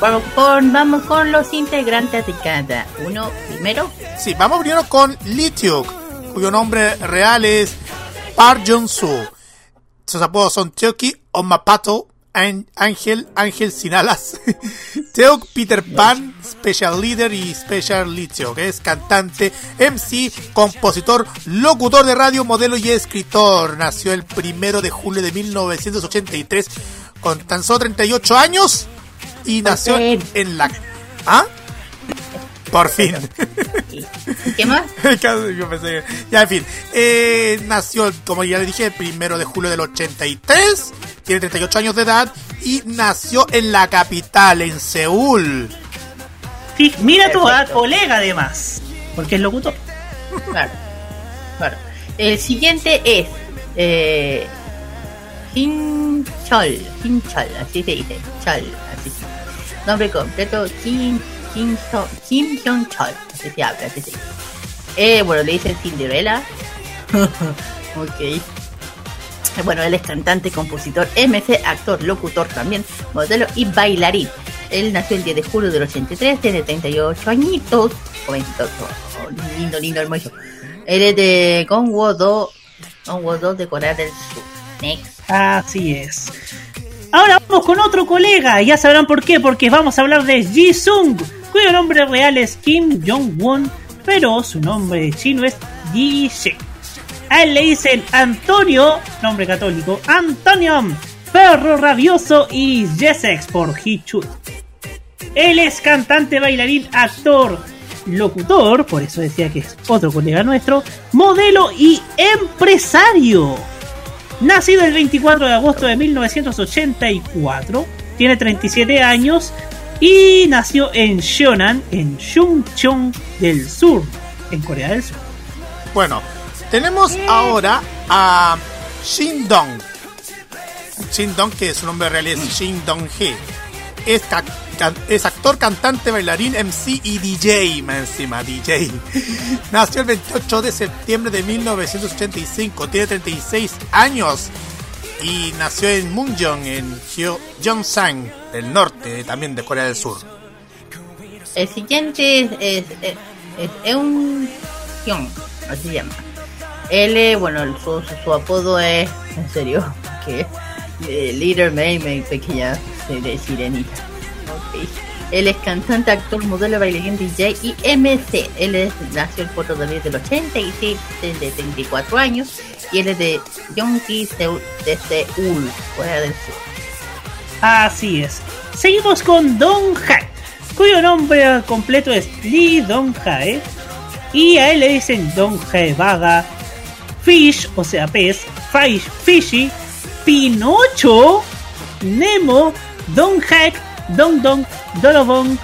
Vamos con, vamos con los integrantes de cada uno primero. Sí, vamos primero con Lityuk, cuyo nombre real es Park Jong-soo. Sus apodos son Teoki Omapato, Ángel, Ángel sin alas, Teok Peter Pan, Special Leader y Special Lityuk, que es cantante, MC, compositor, locutor de radio, modelo y escritor. Nació el primero de julio de 1983 con tan solo 38 años y nació en la... ¿Ah? Por fin. ¿Qué más? Yo pensé que- Ya, en fin. Eh, nació, como ya le dije, el primero de julio del 83. Tiene 38 años de edad. Y nació en la capital, en Seúl. Sí, mira tu a- colega además, porque es locutor. Claro. claro. El siguiente es eh, Kim Chol. Kim Chol, así se dice. Chol, así se Nombre completo Kim, Kim, Kim Hyun Chol. Así se habla, así se dice. Eh, bueno, le dicen Cinderella. ok. Bueno, él es cantante, compositor, MC, actor, locutor también, modelo y bailarín. Él nació el 10 de julio del 83, tiene 38 añitos. Jovencito, oh, lindo, lindo, hermoso. Él es de Gongwo-do, Gongwo-do de Corea del Sur. Next. Así es. Ahora vamos con otro colega, ya sabrán por qué, porque vamos a hablar de Ji-sung, cuyo nombre real es Kim Jong-won pero su nombre chino es Yi She. A él le dicen Antonio, nombre católico, Antonio, Perro Rabioso y Jessex por Hichu. Él es cantante, bailarín, actor, locutor, por eso decía que es otro colega nuestro, modelo y empresario. Nacido el 24 de agosto de 1984, tiene 37 años y nació en Seonan, en Chungcheong del Sur, en Corea del Sur. Bueno, tenemos ahora a Shin Dong. Shin Dong, que su nombre real es Shin Dong Hee. Es, es actor, cantante, bailarín, MC y DJ, más encima, DJ. Nació el 28 de septiembre de 1985, tiene 36 años y nació en Munjeong, en Gyeongsang, del norte, también de Corea del Sur. El siguiente es, es, es, Eun Hyun, así se llama. Él, bueno, su, apodo es, en serio, que eh, Little May, May pequeña sirenita. Ok. Él es cantante, actor, modelo, bailarín, DJ y MC. Él es, nació el 4 de abril del 86, de 34 años, y él es de Seúl, de Seúl, Corea del Sur. Así es. Seguimos con Don Hae, cuyo nombre completo es Lee Don Hae. Y a él le dicen Don Hae Vaga, Fish, o sea pez, Fish, Fishy, Pinocho, Nemo, Don Haek, Don Don, Dolobong,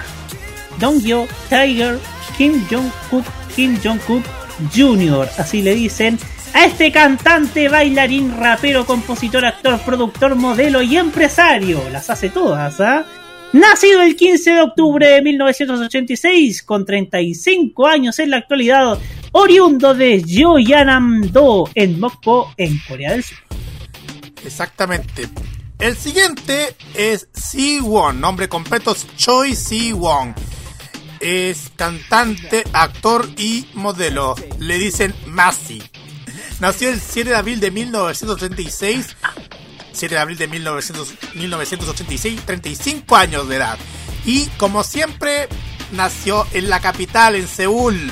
Dongyo, Tiger, Kim Jong-kook, Kim Jong-kook Jr., así le dicen a este cantante, bailarín, rapero, compositor, actor, productor, modelo y empresario. Las hace todas, ¿ah? Nacido el 15 de octubre de 1986, con 35 años en la actualidad, oriundo de Jeollanam-do, en Mokpo, en Corea del Sur. Exactamente. El siguiente es Si Won, nombre completo es Choi Si Won. Es cantante, actor y modelo. Le dicen Masi. Nació el 7 de abril de 1936. 7 de abril de 1900 1986, 35 años de edad. Y como siempre, nació en la capital, en Seúl.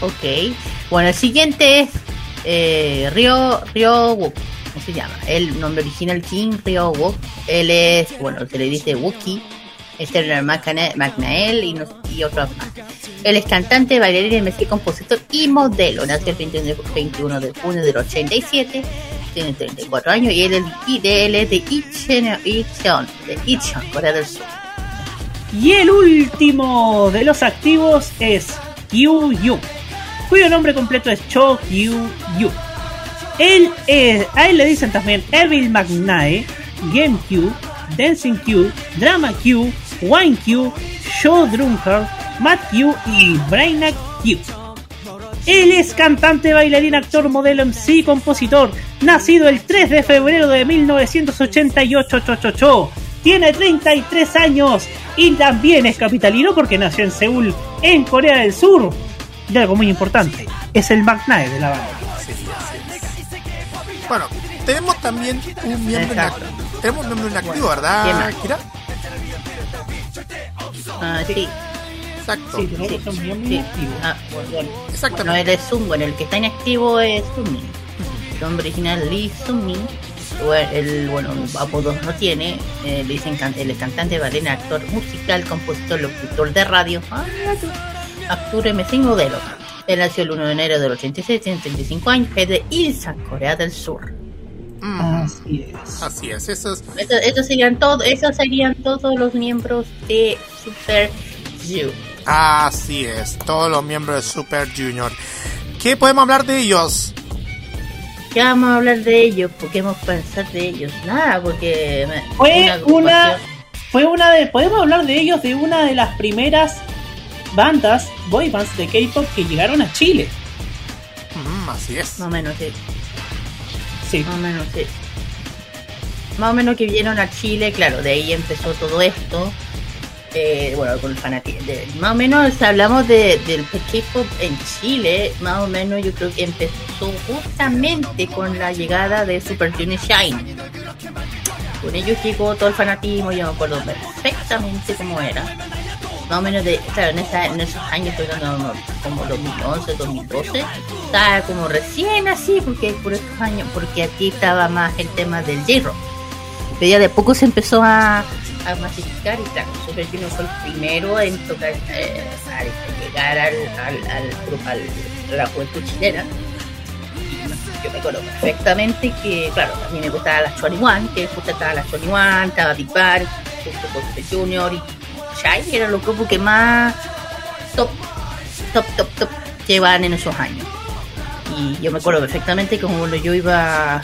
Ok. Bueno, el siguiente es eh, Ryo, Ryo Wook. ¿Cómo se llama? El nombre original Kim Ryo Wook. Él es, bueno, se le dice Wookie. Es Macana- Macnael y, no- y otros más. Él es cantante, bailarín, MC, compositor y modelo. Nació el 21 de, 21 de junio del 87. Tiene 34 años y él es, y de, él es de Icheon, de Icheon, Corea del Sur. Y el último de los activos es Kyu Yu, cuyo nombre completo es Cho Kyu Yu. Él es- a él le dicen también Evil McNae, Game Q, Dancing Q, Drama Q, Wine Q, Show Drunkard, Matt Q y Brainiac Q. Él es cantante, bailarín, actor, modelo, MC, compositor. Nacido el 3 de febrero de 1988. cho, cho, cho. Tiene 33 años y también es capitalino porque nació en Seúl, en Corea del Sur. Y algo muy importante, es el McNae de la banda. Bueno, tenemos también un miembro Exacto. inactivo. Tenemos un miembro inactivo, ¿quién ¿verdad, más? Kira? Ah, sí. Exacto. Sí, tenemos un miembro Sí. inactivo. Ah, bueno, bueno. Exactamente. No, él es Sun, bueno, el que está inactivo es Sunmin. Su nombre original Lee Sunmin. Bueno, el bueno, apodos no tiene. eh, le dicen can- es cantante, bailarín, actor musical, compositor, locutor de radio. Ah, mira tú. Actor MC y modelo. Él nació el 1 de enero del 86, tiene 35 años, es de Ilsan, Corea del Sur. Así es. Así es, eso es. Estos, estos serían todos, esos serían todos los miembros de Super You. Así es, todos los miembros de Super Junior. ¿Qué podemos hablar de ellos? ¿Qué vamos a hablar de ellos? ¿Por qué vamos a pensar de ellos? Nada, porque... me- Fue una, agrupación- fue una de, podemos hablar de ellos de una de las primeras bandas, boy bands de K-pop que llegaron a Chile. Mm, así es. Más o menos, sí. Sí. Más o menos, sí. Más o menos que vinieron a Chile, claro, de ahí empezó todo esto. Eh, bueno, con el fanatismo. Más o menos hablamos de, del K-pop en Chile. Más o menos yo creo que empezó justamente con la llegada de Super Junior Shine. Con ellos llegó todo el fanatismo, yo me acuerdo perfectamente cómo era. Más o menos de, claro, en, esa- en esos años, fue cuando, como 2011, 2012, estaba como recién así, porque por estos años, porque aquí estaba más el tema del J-Rock. Pero ya de poco se empezó a, a masificar y claro, Super Junior fue el primero en tocar, eh, llegar al, al, al, al- la juventud chilena. Y yo me acuerdo perfectamente que, claro, a mí me gustaba la 21, que justo estaba la 21, estaba Big Bang, justo con Junior y Shai era los grupos que más top, top, top, top llevaban en esos años. Y yo me acuerdo perfectamente que cuando yo iba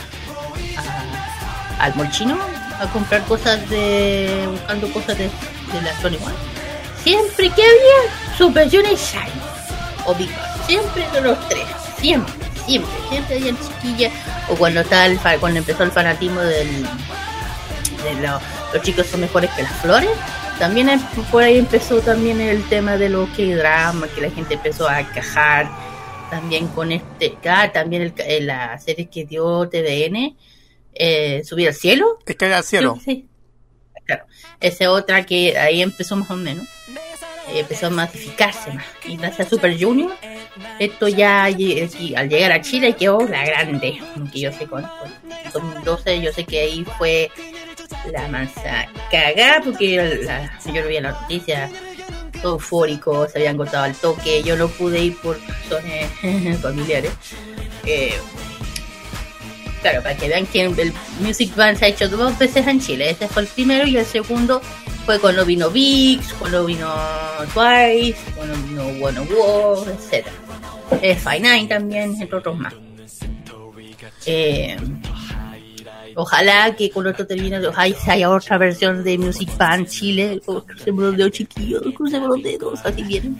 al molchino a comprar cosas de. buscando cosas de, de la Sony One. Siempre que había y Shine o Big. Siempre de los tres. Siempre, siempre. Siempre había chiquillas. O cuando estaba cuando empezó el fanatismo del, de lo- los chicos son mejores que las flores. También em- por ahí empezó también el tema de los que drama, que la gente empezó a cajar también con este, ah, también el, eh, la serie que dio TVN, eh, Subir al cielo. Es que al cielo. Sí, claro. Esa otra que ahí empezó más o menos. eh, empezó a masificarse más. Y gracias a Super Junior, esto ya al llegar a Chile quedó la grande. Que yo sé con, con 2012, yo sé que ahí fue la mansa cagada porque la, yo lo vi la noticia eufórico, se habían cortado al toque, yo no pude ir por razones familiares. Eh, claro, para que vean que el Music Band se ha hecho dos veces en Chile, este fue el primero y el segundo fue cuando vino VIX, cuando vino Twice, cuando vino One War, etc. Eh, Five Nine también, entre otros más. Eh, Ojalá que con esto termine, ojalá haya otra versión de Music Band Chile. Crucemos los dedos chiquillos, crucemos los dedos, así vienen.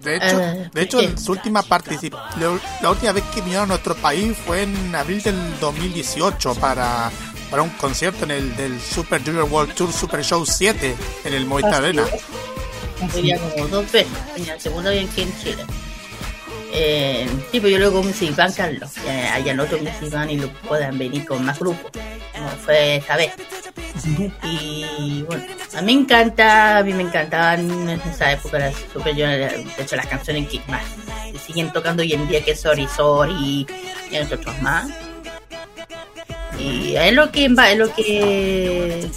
De hecho, Ah, de hecho su última participación, la última vez que vinieron a nuestro país fue en abril del 2018 para, para un concierto en el del Super Junior World Tour Super Show 7 en el Movistar Arena. Como dos veces, en la segunda vez aquí en Chile. Eh, sí, pero yo luego Music Band, Carlos, que hayan otro Music Band y lo puedan venir con más grupos, como fue esta vez. Y bueno, a mí me encanta, a mí me encantaban en esa época las Super Junior, de hecho las canciones que más se siguen tocando hoy en día que Sorry Sorry y entre otros más. Y es lo que es lo que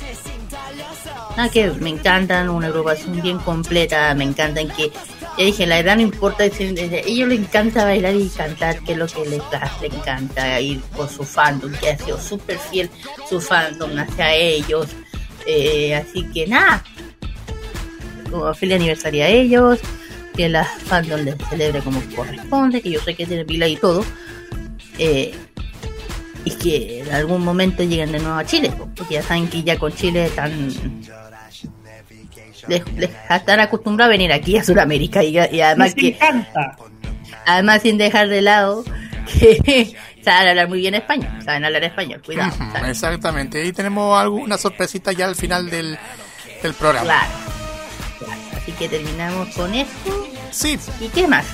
nada que me encantan, una agrupación bien completa, me encantan que ya dije, la edad no importa, ellos les encanta bailar y cantar, que es lo que les, les encanta, ir por su fandom, que ha sido súper fiel su fandom hacia ellos. Eh, así que nada, como feliz aniversario a ellos, que la fandom les celebre como corresponde, que yo sé que tiene pila y todo. Eh, y que en algún momento lleguen de nuevo a Chile, porque ya saben que ya con Chile están les, les están acostumbrados a venir aquí a Sudamérica y, y además que encanta. además sin dejar de lado que saben hablar muy bien español, saben hablar español, cuidado. Ujú, Exactamente, y tenemos alguna sorpresita ya al final del, del programa. Claro. Claro, Así que terminamos con esto. Sí. ¿Y qué más?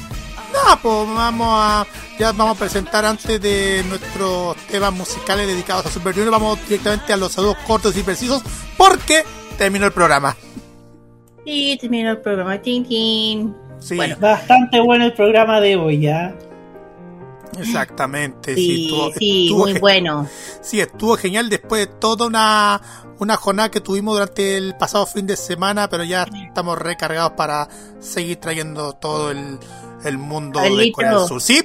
No, pues vamos a ya vamos a presentar antes de nuestros temas musicales dedicados a Super Junior, vamos directamente a los saludos cortos y precisos porque terminó el programa. Y terminó el programa. Tin, tin. Sí, Bueno, Bastante bueno el programa de hoy, ¿ya? exactamente. sí, estuvo- sí, estuvo muy bueno. Sí, estuvo genial después de toda una, una jornada que tuvimos durante el pasado fin de semana, pero ya estamos recargados para seguir trayendo todo el, el mundo de. Corea del Sur. Sí,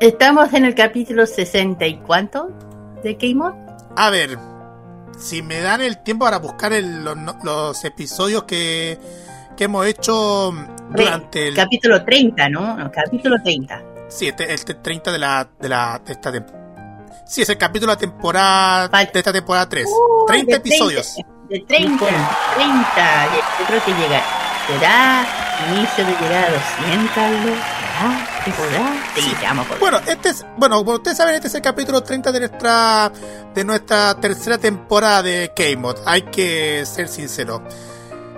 Estamos en el capítulo 60 y cuánto de K-Mod. A ver, si me dan el tiempo para buscar el- los, los episodios que, que hemos hecho durante el... Capítulo 30, ¿no? No, capítulo 30. Sí, este, este 30 de la de la de esta tem- Sí, es el capítulo de la temporada de esta temporada 3. 30 de episodios. De 30, 30. Yo creo que llega. ¿Será inicio de llegar a los 100, Carlos? ¿Será? ¿Se podrá? Sí, poder. Bueno, este es, bueno, como ustedes saben, este es el capítulo 30 de nuestra de nuestra tercera temporada de K-Mod. Hay que ser sincero.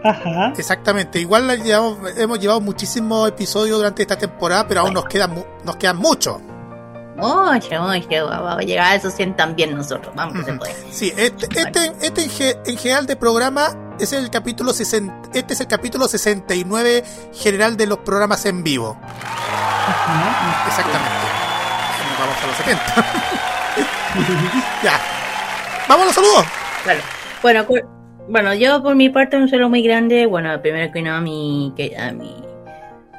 Ajá. Exactamente. Igual llevamos- hemos llevado muchísimos episodios durante esta temporada, pero aún nos quedan mu- nos quedan muchos. Mucho, mucho. Vamos a llegar a esos 100 también nosotros. Vamos, que se puede. Sí, este, este, este en general de programa es el capítulo 60, este es el capítulo 69 general de los programas en vivo. Exactamente. Nos Vamos a los 70. ya. Vamos a los saludos. Claro. Bueno, bueno, yo por mi parte un saludo muy grande. Bueno, primero que nada a mi, que, a mi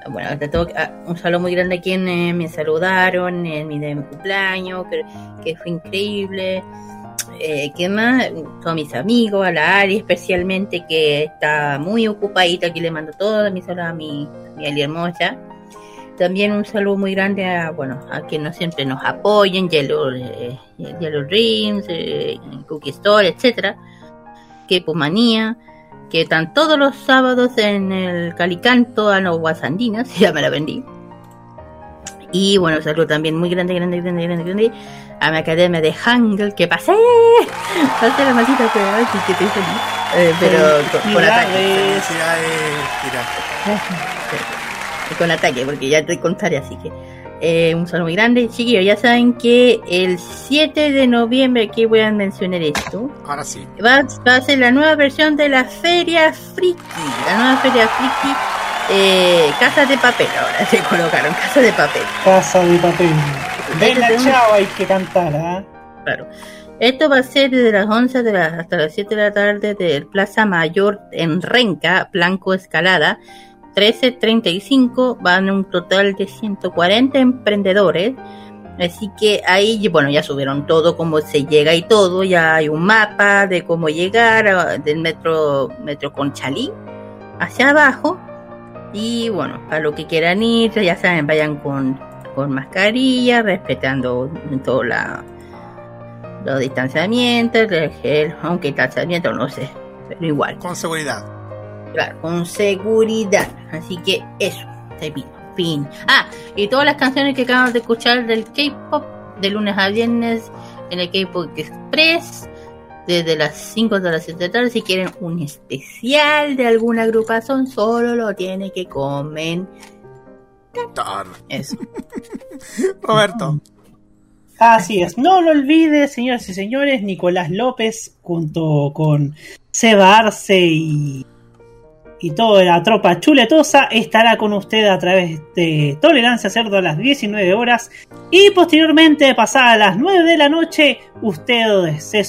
bueno, ante todo, a- un saludo muy grande a quienes me saludaron en mi, de mi cumpleaños, que, que fue increíble. Eh, ¿Qué más? Todos mis amigos, a la Ari especialmente, que está muy ocupadita, aquí le mando todos mis saludos a mi, mi Ali hermosa. También un saludo muy grande a, bueno, a quienes siempre nos apoyen, Yellow, eh, Yellow Dreams, eh, Cookie Store, etcétera, que Pumanía, que están todos los sábados en el Calicanto a los Guasandinas, ya me la vendí. Y bueno, saludo también muy grande, grande, grande, grande, grande a mi academia de Hangul, que pasé, pasé la así que estoy feliz. Eh, pero con, con ataque. Con ataque, porque ya te contaré, así que eh, un saludo muy grande. Chiquillos, ya saben que el 7 de noviembre, aquí voy a mencionar esto, Ahora sí. va, va a ser la nueva versión de la Feria Friki. La nueva Feria Friki, eh, Casa de Papel, ahora se colocaron, Casa de Papel. Casa de papel. Ven un- chao, hay que cantar, ¿ah? Claro. Esto va a ser desde las 11 de la, hasta las 7 de la tarde del Plaza Mayor en Renca, Blanco Escalada. 1335 van un total de 140 emprendedores. Así que ahí, bueno, ya subieron todo, cómo se llega y todo. Ya hay un mapa de cómo llegar a- del metro, metro Conchalí hacia abajo. Y bueno, para los que quieran ir, ya saben, vayan con, con mascarilla, respetando todo la, los distanciamientos, el gel, aunque distanciamiento no sé, pero igual. Con seguridad. Claro, con seguridad. Así que eso, te pido. Fin. Ah, y todas las canciones que acabamos de escuchar del K-pop, de lunes a viernes, en el K-pop Express, desde las 5 de las 7 de la tarde. Si quieren un especial de alguna agrupación, solo lo tiene que comentar. Eso. Roberto. Así es, no lo olvides, señoras y señores, Nicolás López junto con Seba Arce y, y toda la tropa chuletosa estará con usted a través de Tolerancia Cerdo a las 19 horas y posteriormente, pasadas las 9 de la noche, usted se...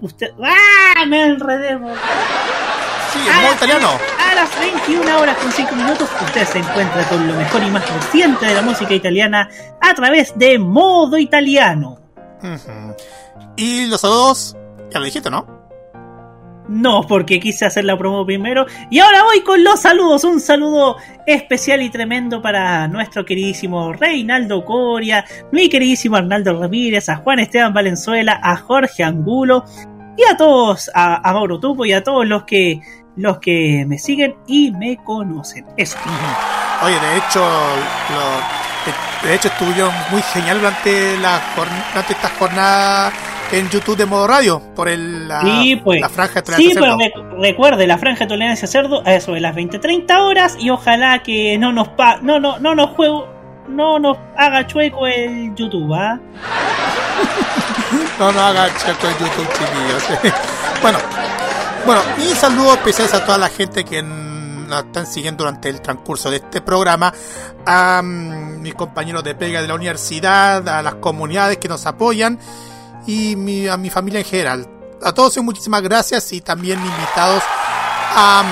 Usted, ¡Ah! Me enredé. Sí, a, modo italiano. a las 21 horas con 5 minutos, usted se encuentra con lo mejor y más reciente de la música italiana a través de Modo Italiano. Y los saludos, ya lo dijiste, ¿no? No, porque quise hacer la promo primero. Y ahora voy con los saludos. Un saludo especial y tremendo para nuestro queridísimo Reinaldo Coria, mi queridísimo Arnaldo Ramírez, a Juan Esteban Valenzuela, a Jorge Angulo y a todos, a, a Mauro Tupo y a todos los que los que me siguen y me conocen. Eso. Oye, de hecho, lo- de, de hecho estuvieron muy genial durante la durante esta jornada en YouTube de modo radio por el, la, Sí, pues. la franja de Sí, tolerancia pues cerdo. rec- recuerde la franja de tolerancia cerdo a eso de las 20-30 horas y ojalá que no nos pa no no no nos juego no nos haga chueco el YouTube, ¿ah? No, no haga chato en YouTube, chiquillos. bueno, bueno, y saludos especiales a toda la gente que nos están siguiendo durante el transcurso de este programa, a mm, mis compañeros de pega de la universidad, a las comunidades que nos apoyan y mi- a mi familia en general. A todos muchísimas gracias y también invitados a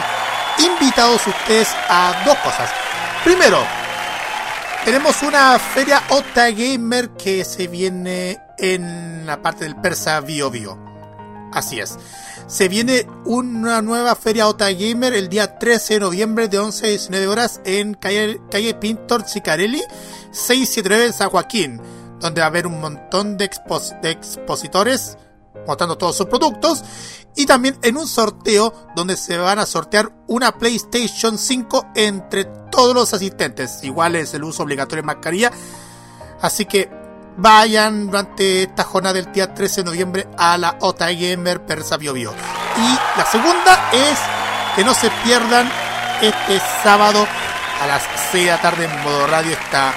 invitados ustedes a dos cosas. Primero, tenemos una feria Ota Gamer que se viene en la parte del Persa Bio Bio. Así es. Se viene una nueva feria Ota Gamer el día 13 de noviembre de 11 a 19 horas en calle, Pintor Cicarelli 679 en San Joaquín, donde va a haber un montón de expositores mostrando todos sus productos y también en un sorteo donde se van a sortear una PlayStation 5 entre todos los asistentes. Igual es el uso obligatorio de mascarilla. Así que vayan durante esta jornada del día 13 de noviembre a la Ota Gamer Persa Bio Bio. Y la segunda es que no se pierdan este sábado a las 6 de la tarde en modo radio esta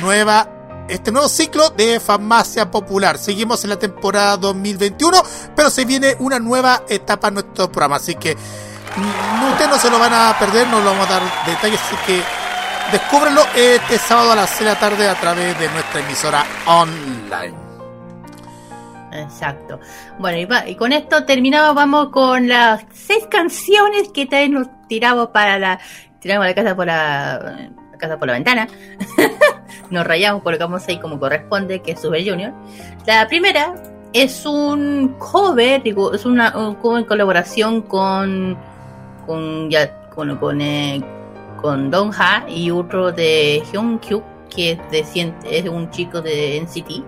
nueva este nuevo ciclo de Farmacia Popular. Seguimos en la temporada 2021, pero se viene una nueva etapa en nuestro programa, así que mm, ustedes no se lo van a perder, no lo vamos a dar detalles, así que descúbrenlo este sábado a las 6 de la tarde a través de nuestra emisora online. Exacto. Bueno, y, va- y con esto terminamos, vamos con las seis canciones que también nos tiramos para la... Tiramos la casa por la, la casa por la ventana. nos rayamos, colocamos ahí como corresponde, que es Super Junior. La primera es un cover, es una, un cover en colaboración con... Con, ya, con, con, eh, con Don Ha y otro de Hyun Kyu, que es, de, cien- es un chico de NCT.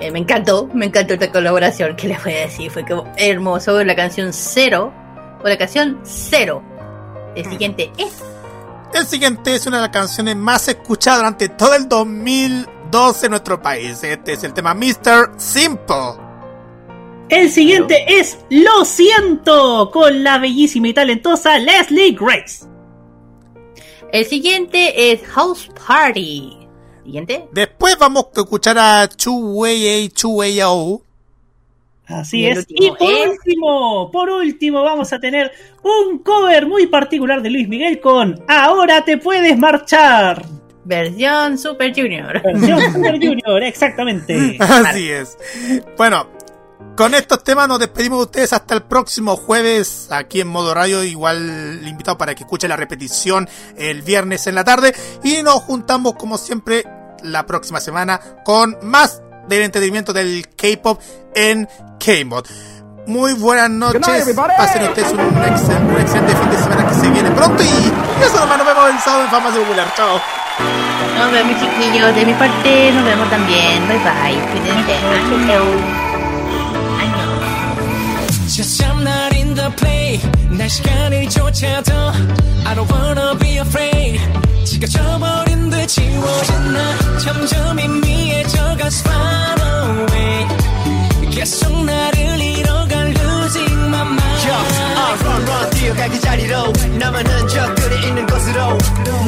Eh, me encantó, me encantó esta colaboración, que les voy a decir? Fue como hermoso la canción Cero, o la canción Cero. El siguiente es El siguiente es una de las canciones más escuchadas durante todo el 2012 en nuestro país. Este es el tema Mr. Simple. El siguiente es Lo siento con la bellísima y talentosa Leslie Grace. El siguiente es House Party. Siguiente. Después vamos a escuchar a Chu Wei A Chu Wei O. Así Y es. Y por es- último, por último, vamos a tener un cover muy particular de Luis Miguel con Ahora te puedes marchar. Versión Super Junior. Versión Super Junior, exactamente. Así es. Bueno, con estos temas nos despedimos de ustedes hasta el próximo jueves aquí en Modo Radio. Igual le invitado para que escuche la repetición el viernes en la tarde. Y nos juntamos como siempre la próxima semana con más del entretenimiento del K-pop en K-Mod. Muy buenas noches. Pasen ustedes un, excel- un excelente fin de semana que se viene pronto. Y eso nomás nos vemos el sábado en Farmacia Popular. Chao. Nos vemos chiquillos, de mi parte nos vemos también. Bye bye. Cuídense. Just I'm not in the play. 날 시간이 쫓아도 I don't wanna be afraid. 지겨져버린 듯 지워진 나 점점 희미해져가 far away. 계속 나를 잃어갈 losing my mind uh, run run 뛰어가기 자리로 나만 흔적들이 있는 곳으로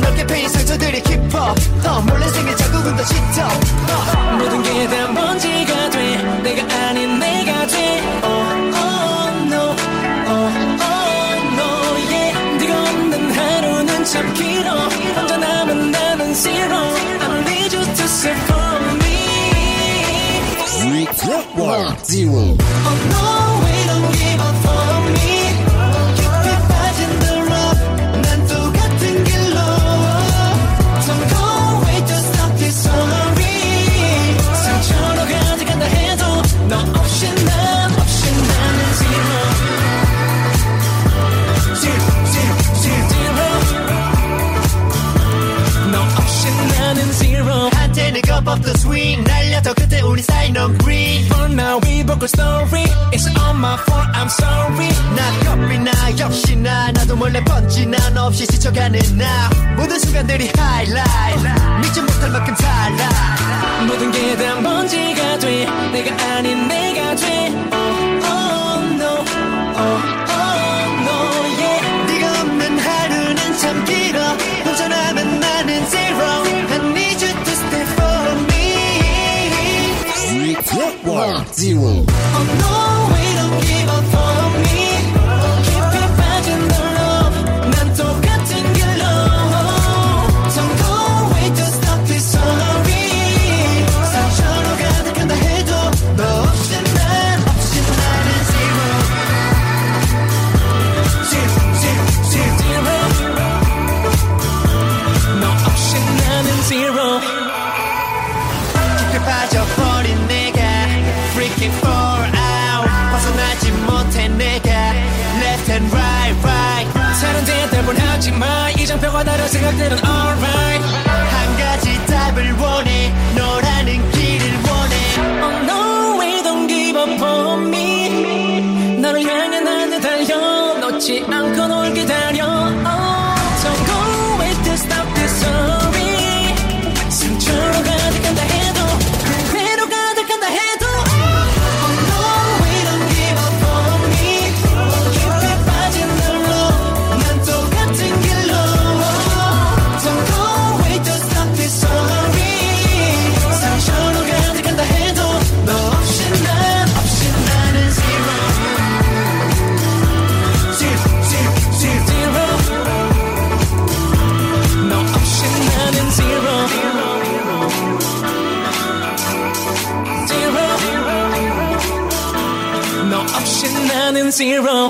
넓게 패인 상처들이 깊어. 더 몰래 생긴 자국은 더 짙어. uh. 모든 게 다 먼지가 돼. 내가 아닌 내가 돼. oh, oh, 참 길어 혼자 남은 나는 zero I need you to say for me Zero. Oh no, we don't give up for zero 한때는 cup of the swing 날려도 그때 우리 사이 no green For now we broke a story It's all my fault I'm sorry 나 겁이나 역시나 나도 몰래 번지나 너 없이 지쳐가는 나 모든 순간들이 highlight 믿지 못할 만큼 달라 모든 게 다 먼지가 돼 내가 아닌 내가 돼 Oh, oh, no Oh, oh, Zero Oh no Zing het in een zero.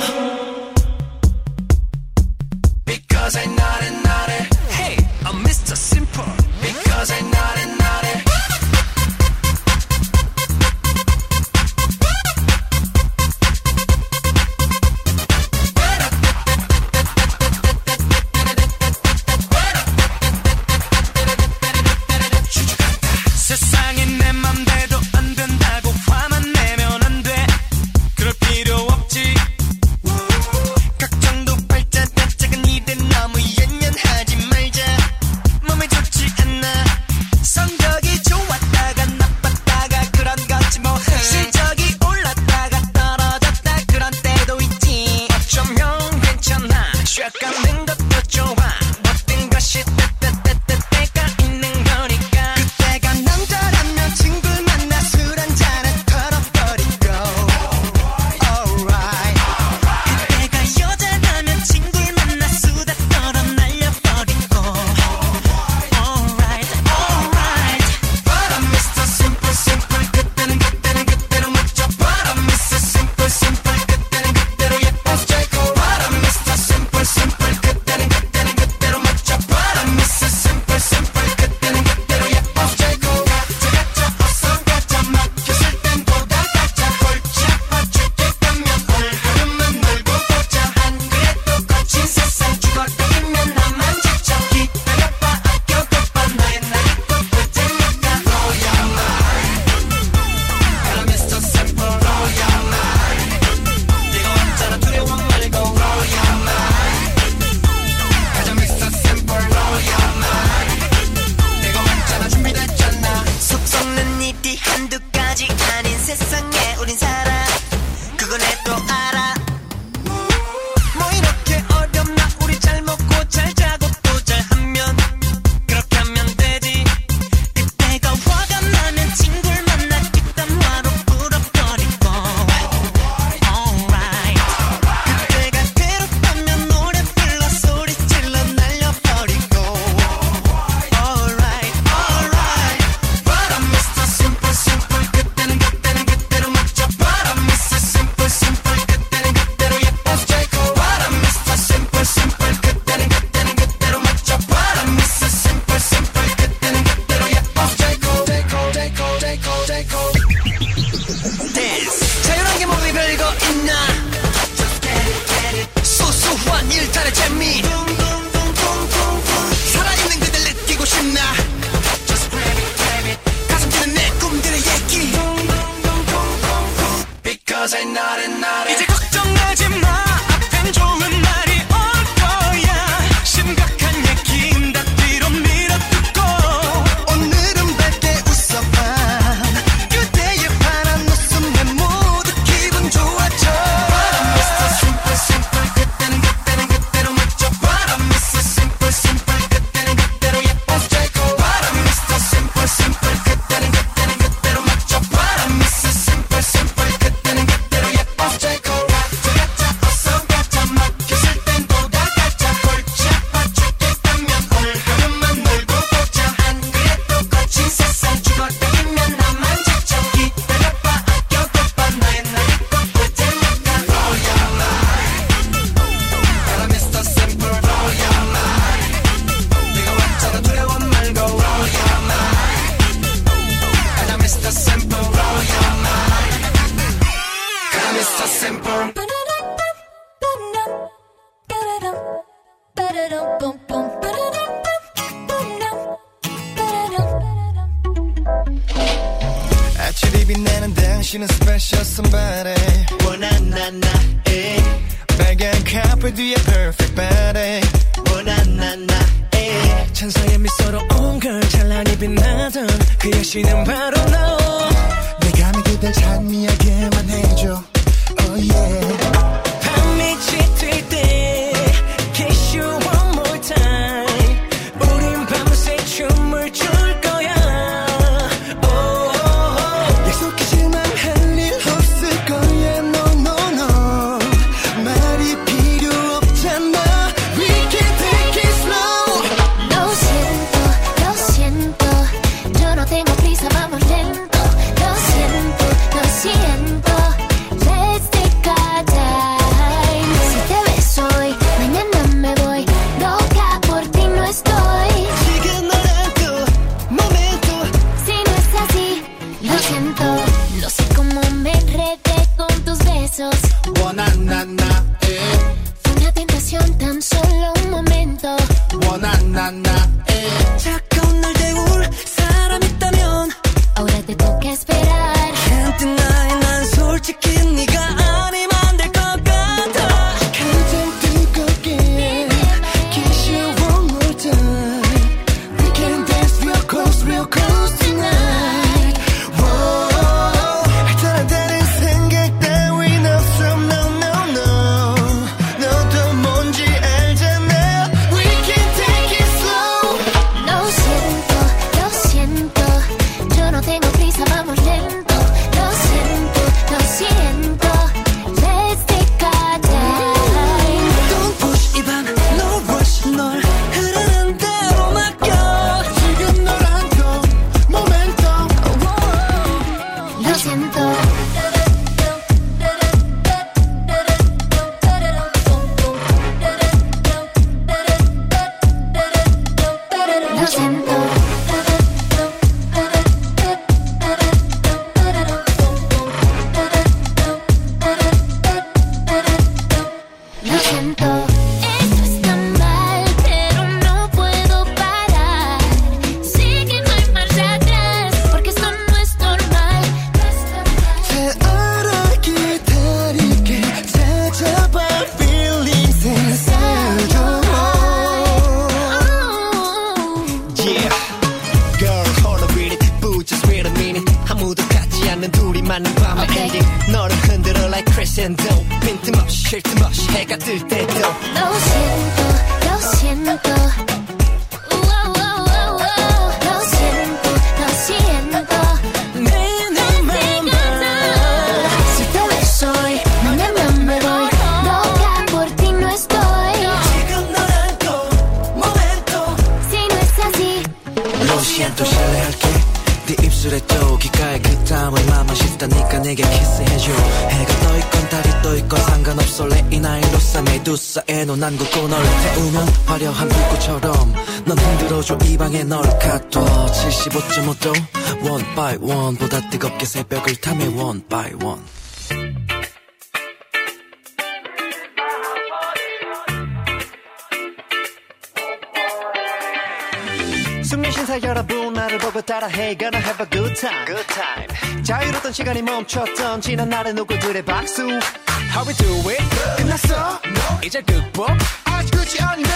따라해. Gonna have a good time. Good time. 자유로던 시간이 멈췄던 지난 날의 노골들의 박수. How we do it? 끝났어? No. 이제 극복? 아직 끝이 안돼.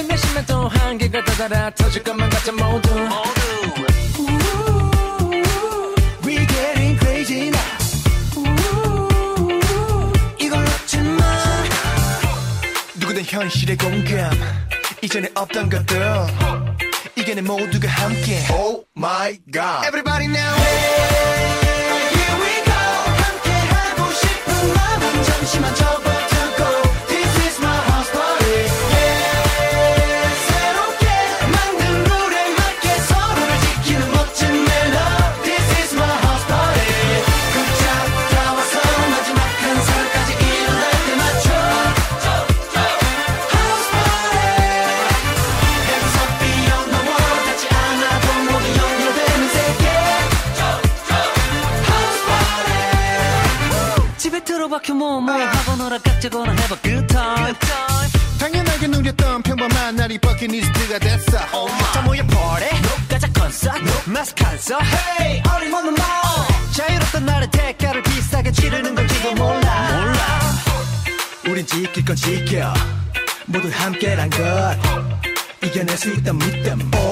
인내심에 또 한계가 다다라 터질 것만 같아 모두. 모두. 현실의 공감. 이전에 없던 것들. 이게 내 모두가 함께. Oh. my God. Everybody now. Hey. 지켜 모두 함께란 것. 이겨낼 수 있다 믿음.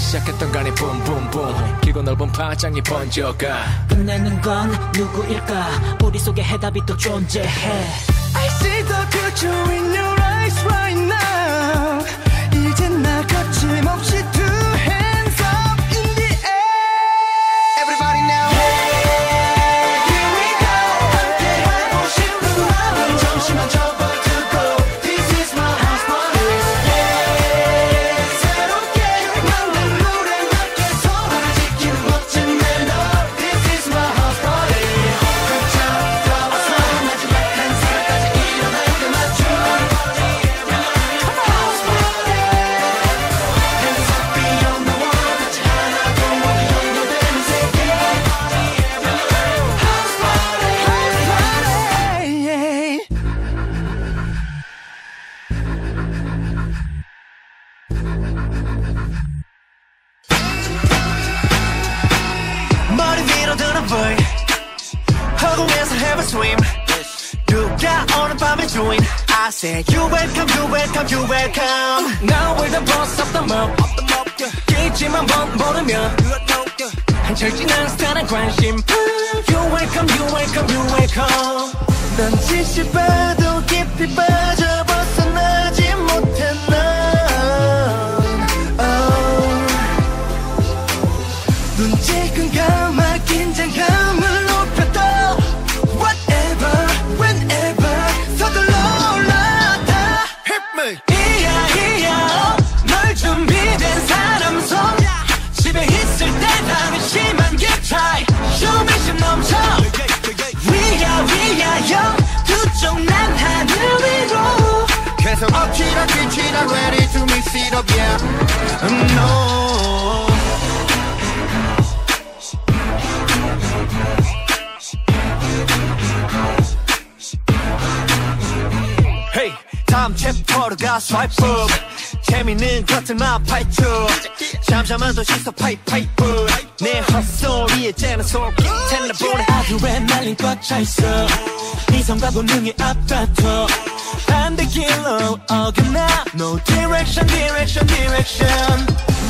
시작했던 간에 붐붐붐. 길고 넓은 파장이 번져가. 끝내는 건 누구일까? 우리 속에 해답이 또 존재해. I see the future in you. 한철 지난 스타는 관심 You welcome you welcome you welcome 난 지시봐 다음 챕터로 가 swipe up. 재밌는 것들만 파헤쳐. 잠잠한 도시서 파이파이프 내 헛소리에 째는 속이 텔레폰에 하루에 날린 꽉 차 있어. 이성과 본능이 앞다퉈 반대 길로 어긋나 No direction direction direction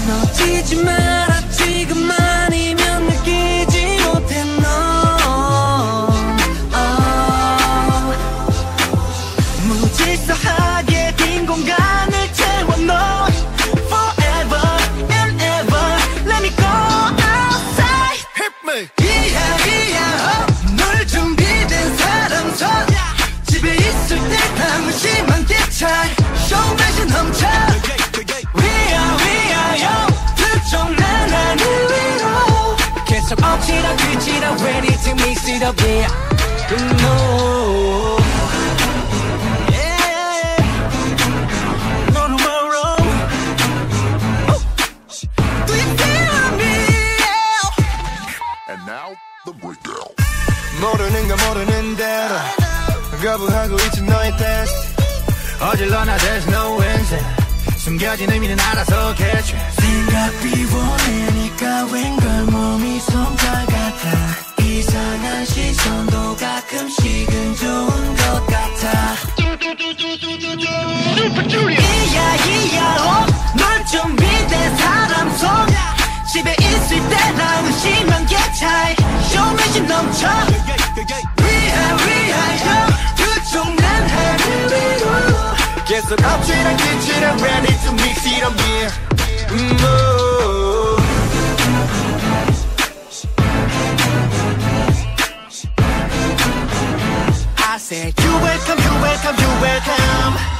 놓치지 마라 지금 아니면 느끼지 방심한 게 차이 쇼매신 넘쳐 위야 위야 요 그쪽 난 하늘 위로 계속 엎치락 뒤치락 Ready to mix it up yeah no No tomorrow. Do you feel me? And now, the breakdown. 모르는 거 모르는 대로 거부하고 있지 너의 테스트 어질러나 there's no answer. 숨겨진 의미는 알아서 catch. 생각 비워내니까 웬걸 몸이 솜털 같아. 이상한 시선도 가끔씩은 좋은 것 같아. 이야 이야 어, 널 준비된 사람 손 집에 있을 때랑은 심한 게 차이. 쇼매진 넘쳐 so I'm get ready to mix it on beer. Mm. Oh. I said, you welcome, you welcome, you welcome.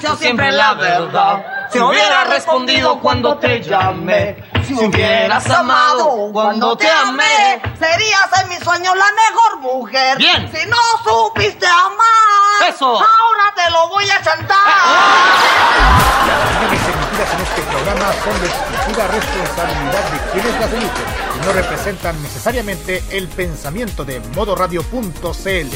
dicho siempre la verdad, si hubieras respondido cuando te llamé, si hubieras amado cuando te amé, serías en mis sueños la mejor mujer. Bien. Si no supiste amar, Eso. ahora te lo voy a chantar. Las opiniones emitidas en este programa son de exclusiva responsabilidad de quienes las emiten y no representan necesariamente el pensamiento de modoradio.cl.